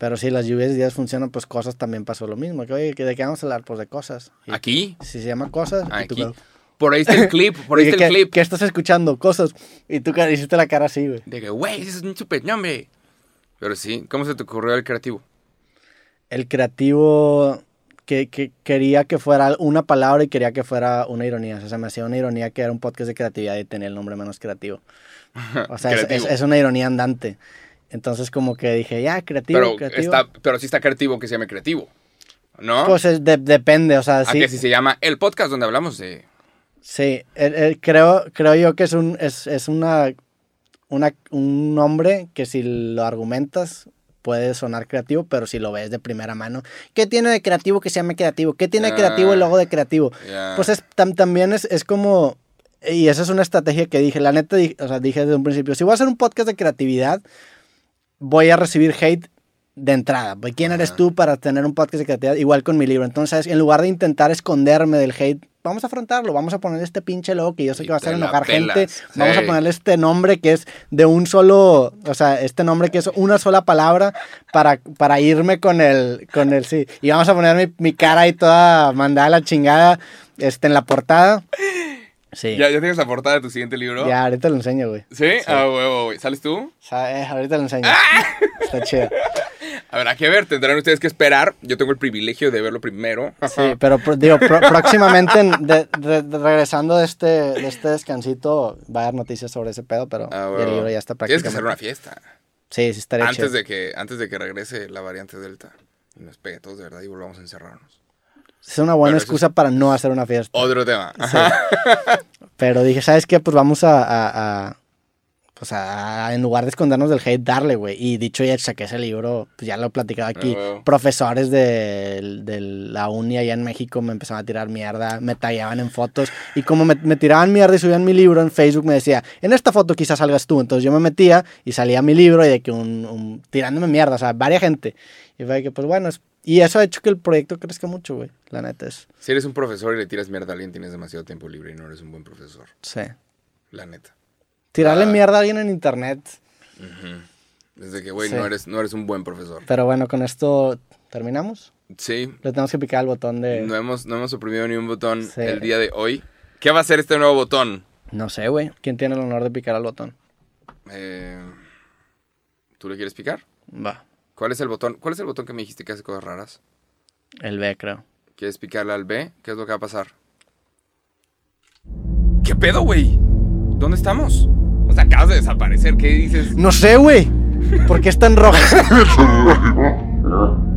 Pero si las lluvias de días funcionan, pues cosas también pasó lo mismo. Que, oye, ¿que ¿de qué vamos a hablar? Pues de cosas. Y Aquí. Si se llama cosas, y tú, Aquí. Por ahí está el clip. Por ahí está el ¿qué, clip. ¿Qué estás escuchando? Cosas. Y tú hiciste la cara así, güey. De que, güey, ese es un super nombre. Pero sí, ¿cómo se te ocurrió el creativo? El creativo que, que quería que fuera una palabra y quería que fuera una ironía. O sea, me hacía una ironía que era un podcast de creatividad y tenía el nombre menos creativo. O sea, es, Creativo. es- es una ironía andante. Entonces, como que dije, ya, creativo, Pero, creativo. está, pero sí está creativo que se llame creativo. ¿No? Pues es de- depende, o sea, ¿A sí. que si se llama el podcast donde hablamos de... Sí, el- el- creo, creo yo que es un es, es una, una un nombre que si lo argumentas puede sonar creativo, pero si lo ves de primera mano, ¿qué tiene de creativo que se llame creativo? ¿Qué tiene de creativo el Ah. logo de creativo? Pues es, tam- también es, es como, y esa es una estrategia que dije, la neta, di- o sea, dije desde un principio, si voy a hacer un podcast de creatividad, voy a recibir hate de entrada. Pues, ¿Quién eres tú para tener un podcast de creatividad? Igual con mi libro. Entonces, en lugar de intentar esconderme del hate, vamos a afrontarlo, vamos a poner este pinche logo que yo sé que va a hacer enojar gente. Vamos a ponerle este nombre que es de un solo, o sea, este nombre que es una sola palabra para, para irme con el, con el, sí. Y vamos a poner mi, mi cara ahí toda mandada a la chingada este, en la portada. Sí. ¿Ya, ¿Ya tienes la portada de tu siguiente libro? Ya, ahorita lo enseño, güey. ¿Sí? Ah, huevo, güey. ¿Sales tú? O sea, eh, ahorita lo enseño. Está chido. Habrá que ver, tendrán ustedes que esperar. Yo tengo el privilegio de verlo primero. Sí, pero digo, pro- próximamente, en- de- de- de- regresando de este, de este descansito, va a haber noticias sobre ese pedo, pero Ah, y huevo. el libro ya está Tienes que prácticamente. hacer una fiesta. Sí, sí, estaría chido. Antes de, que, antes de que regrese la variante Delta. Y nos pegue a todos de verdad y volvamos a encerrarnos. Es una buena Bueno, excusa para no hacer una fiesta. Otro tema. Pero dije, ¿sabes qué? Pues vamos a, a- a- pues a, en lugar de escondernos del hate, darle, güey. Y dicho ya saqué ese libro, pues ya lo he platicado aquí. Ah. Profesores de, de la uni allá en México me empezaron a tirar mierda, me tallaban en fotos. Y como me, me tiraban mierda y subían mi libro en Facebook, me decía, en esta foto quizás salgas tú. Entonces yo me metía y salía mi libro y de que un, un- tirándome mierda, o sea, varias gente. Y fue de que, pues bueno, es- y eso ha hecho que el proyecto crezca mucho, güey. La neta es, Si eres un profesor y le tiras mierda a alguien, tienes demasiado tiempo libre y no eres un buen profesor. sí. La neta. Tirarle Ah. mierda a alguien en internet. Desde que, güey, Sí. no, eres, no eres un buen profesor. Pero bueno, con esto terminamos. Sí. Le tenemos que picar el botón de... No hemos, no hemos oprimido ni un botón Sí. el día de hoy. ¿Qué va a hacer este nuevo botón? No sé, güey. ¿Quién tiene el honor de picar al botón? Eh, ¿Tú le quieres picar? Va. ¿Cuál es el botón? ¿Cuál es el botón que me dijiste que hace cosas raras? El B, creo. ¿Quieres picarle al B? ¿Qué es lo que va a pasar? ¿Qué pedo, güey? ¿Dónde estamos? O sea, acabas de desaparecer. ¿Qué dices? No sé, güey. ¿Por qué es tan roja?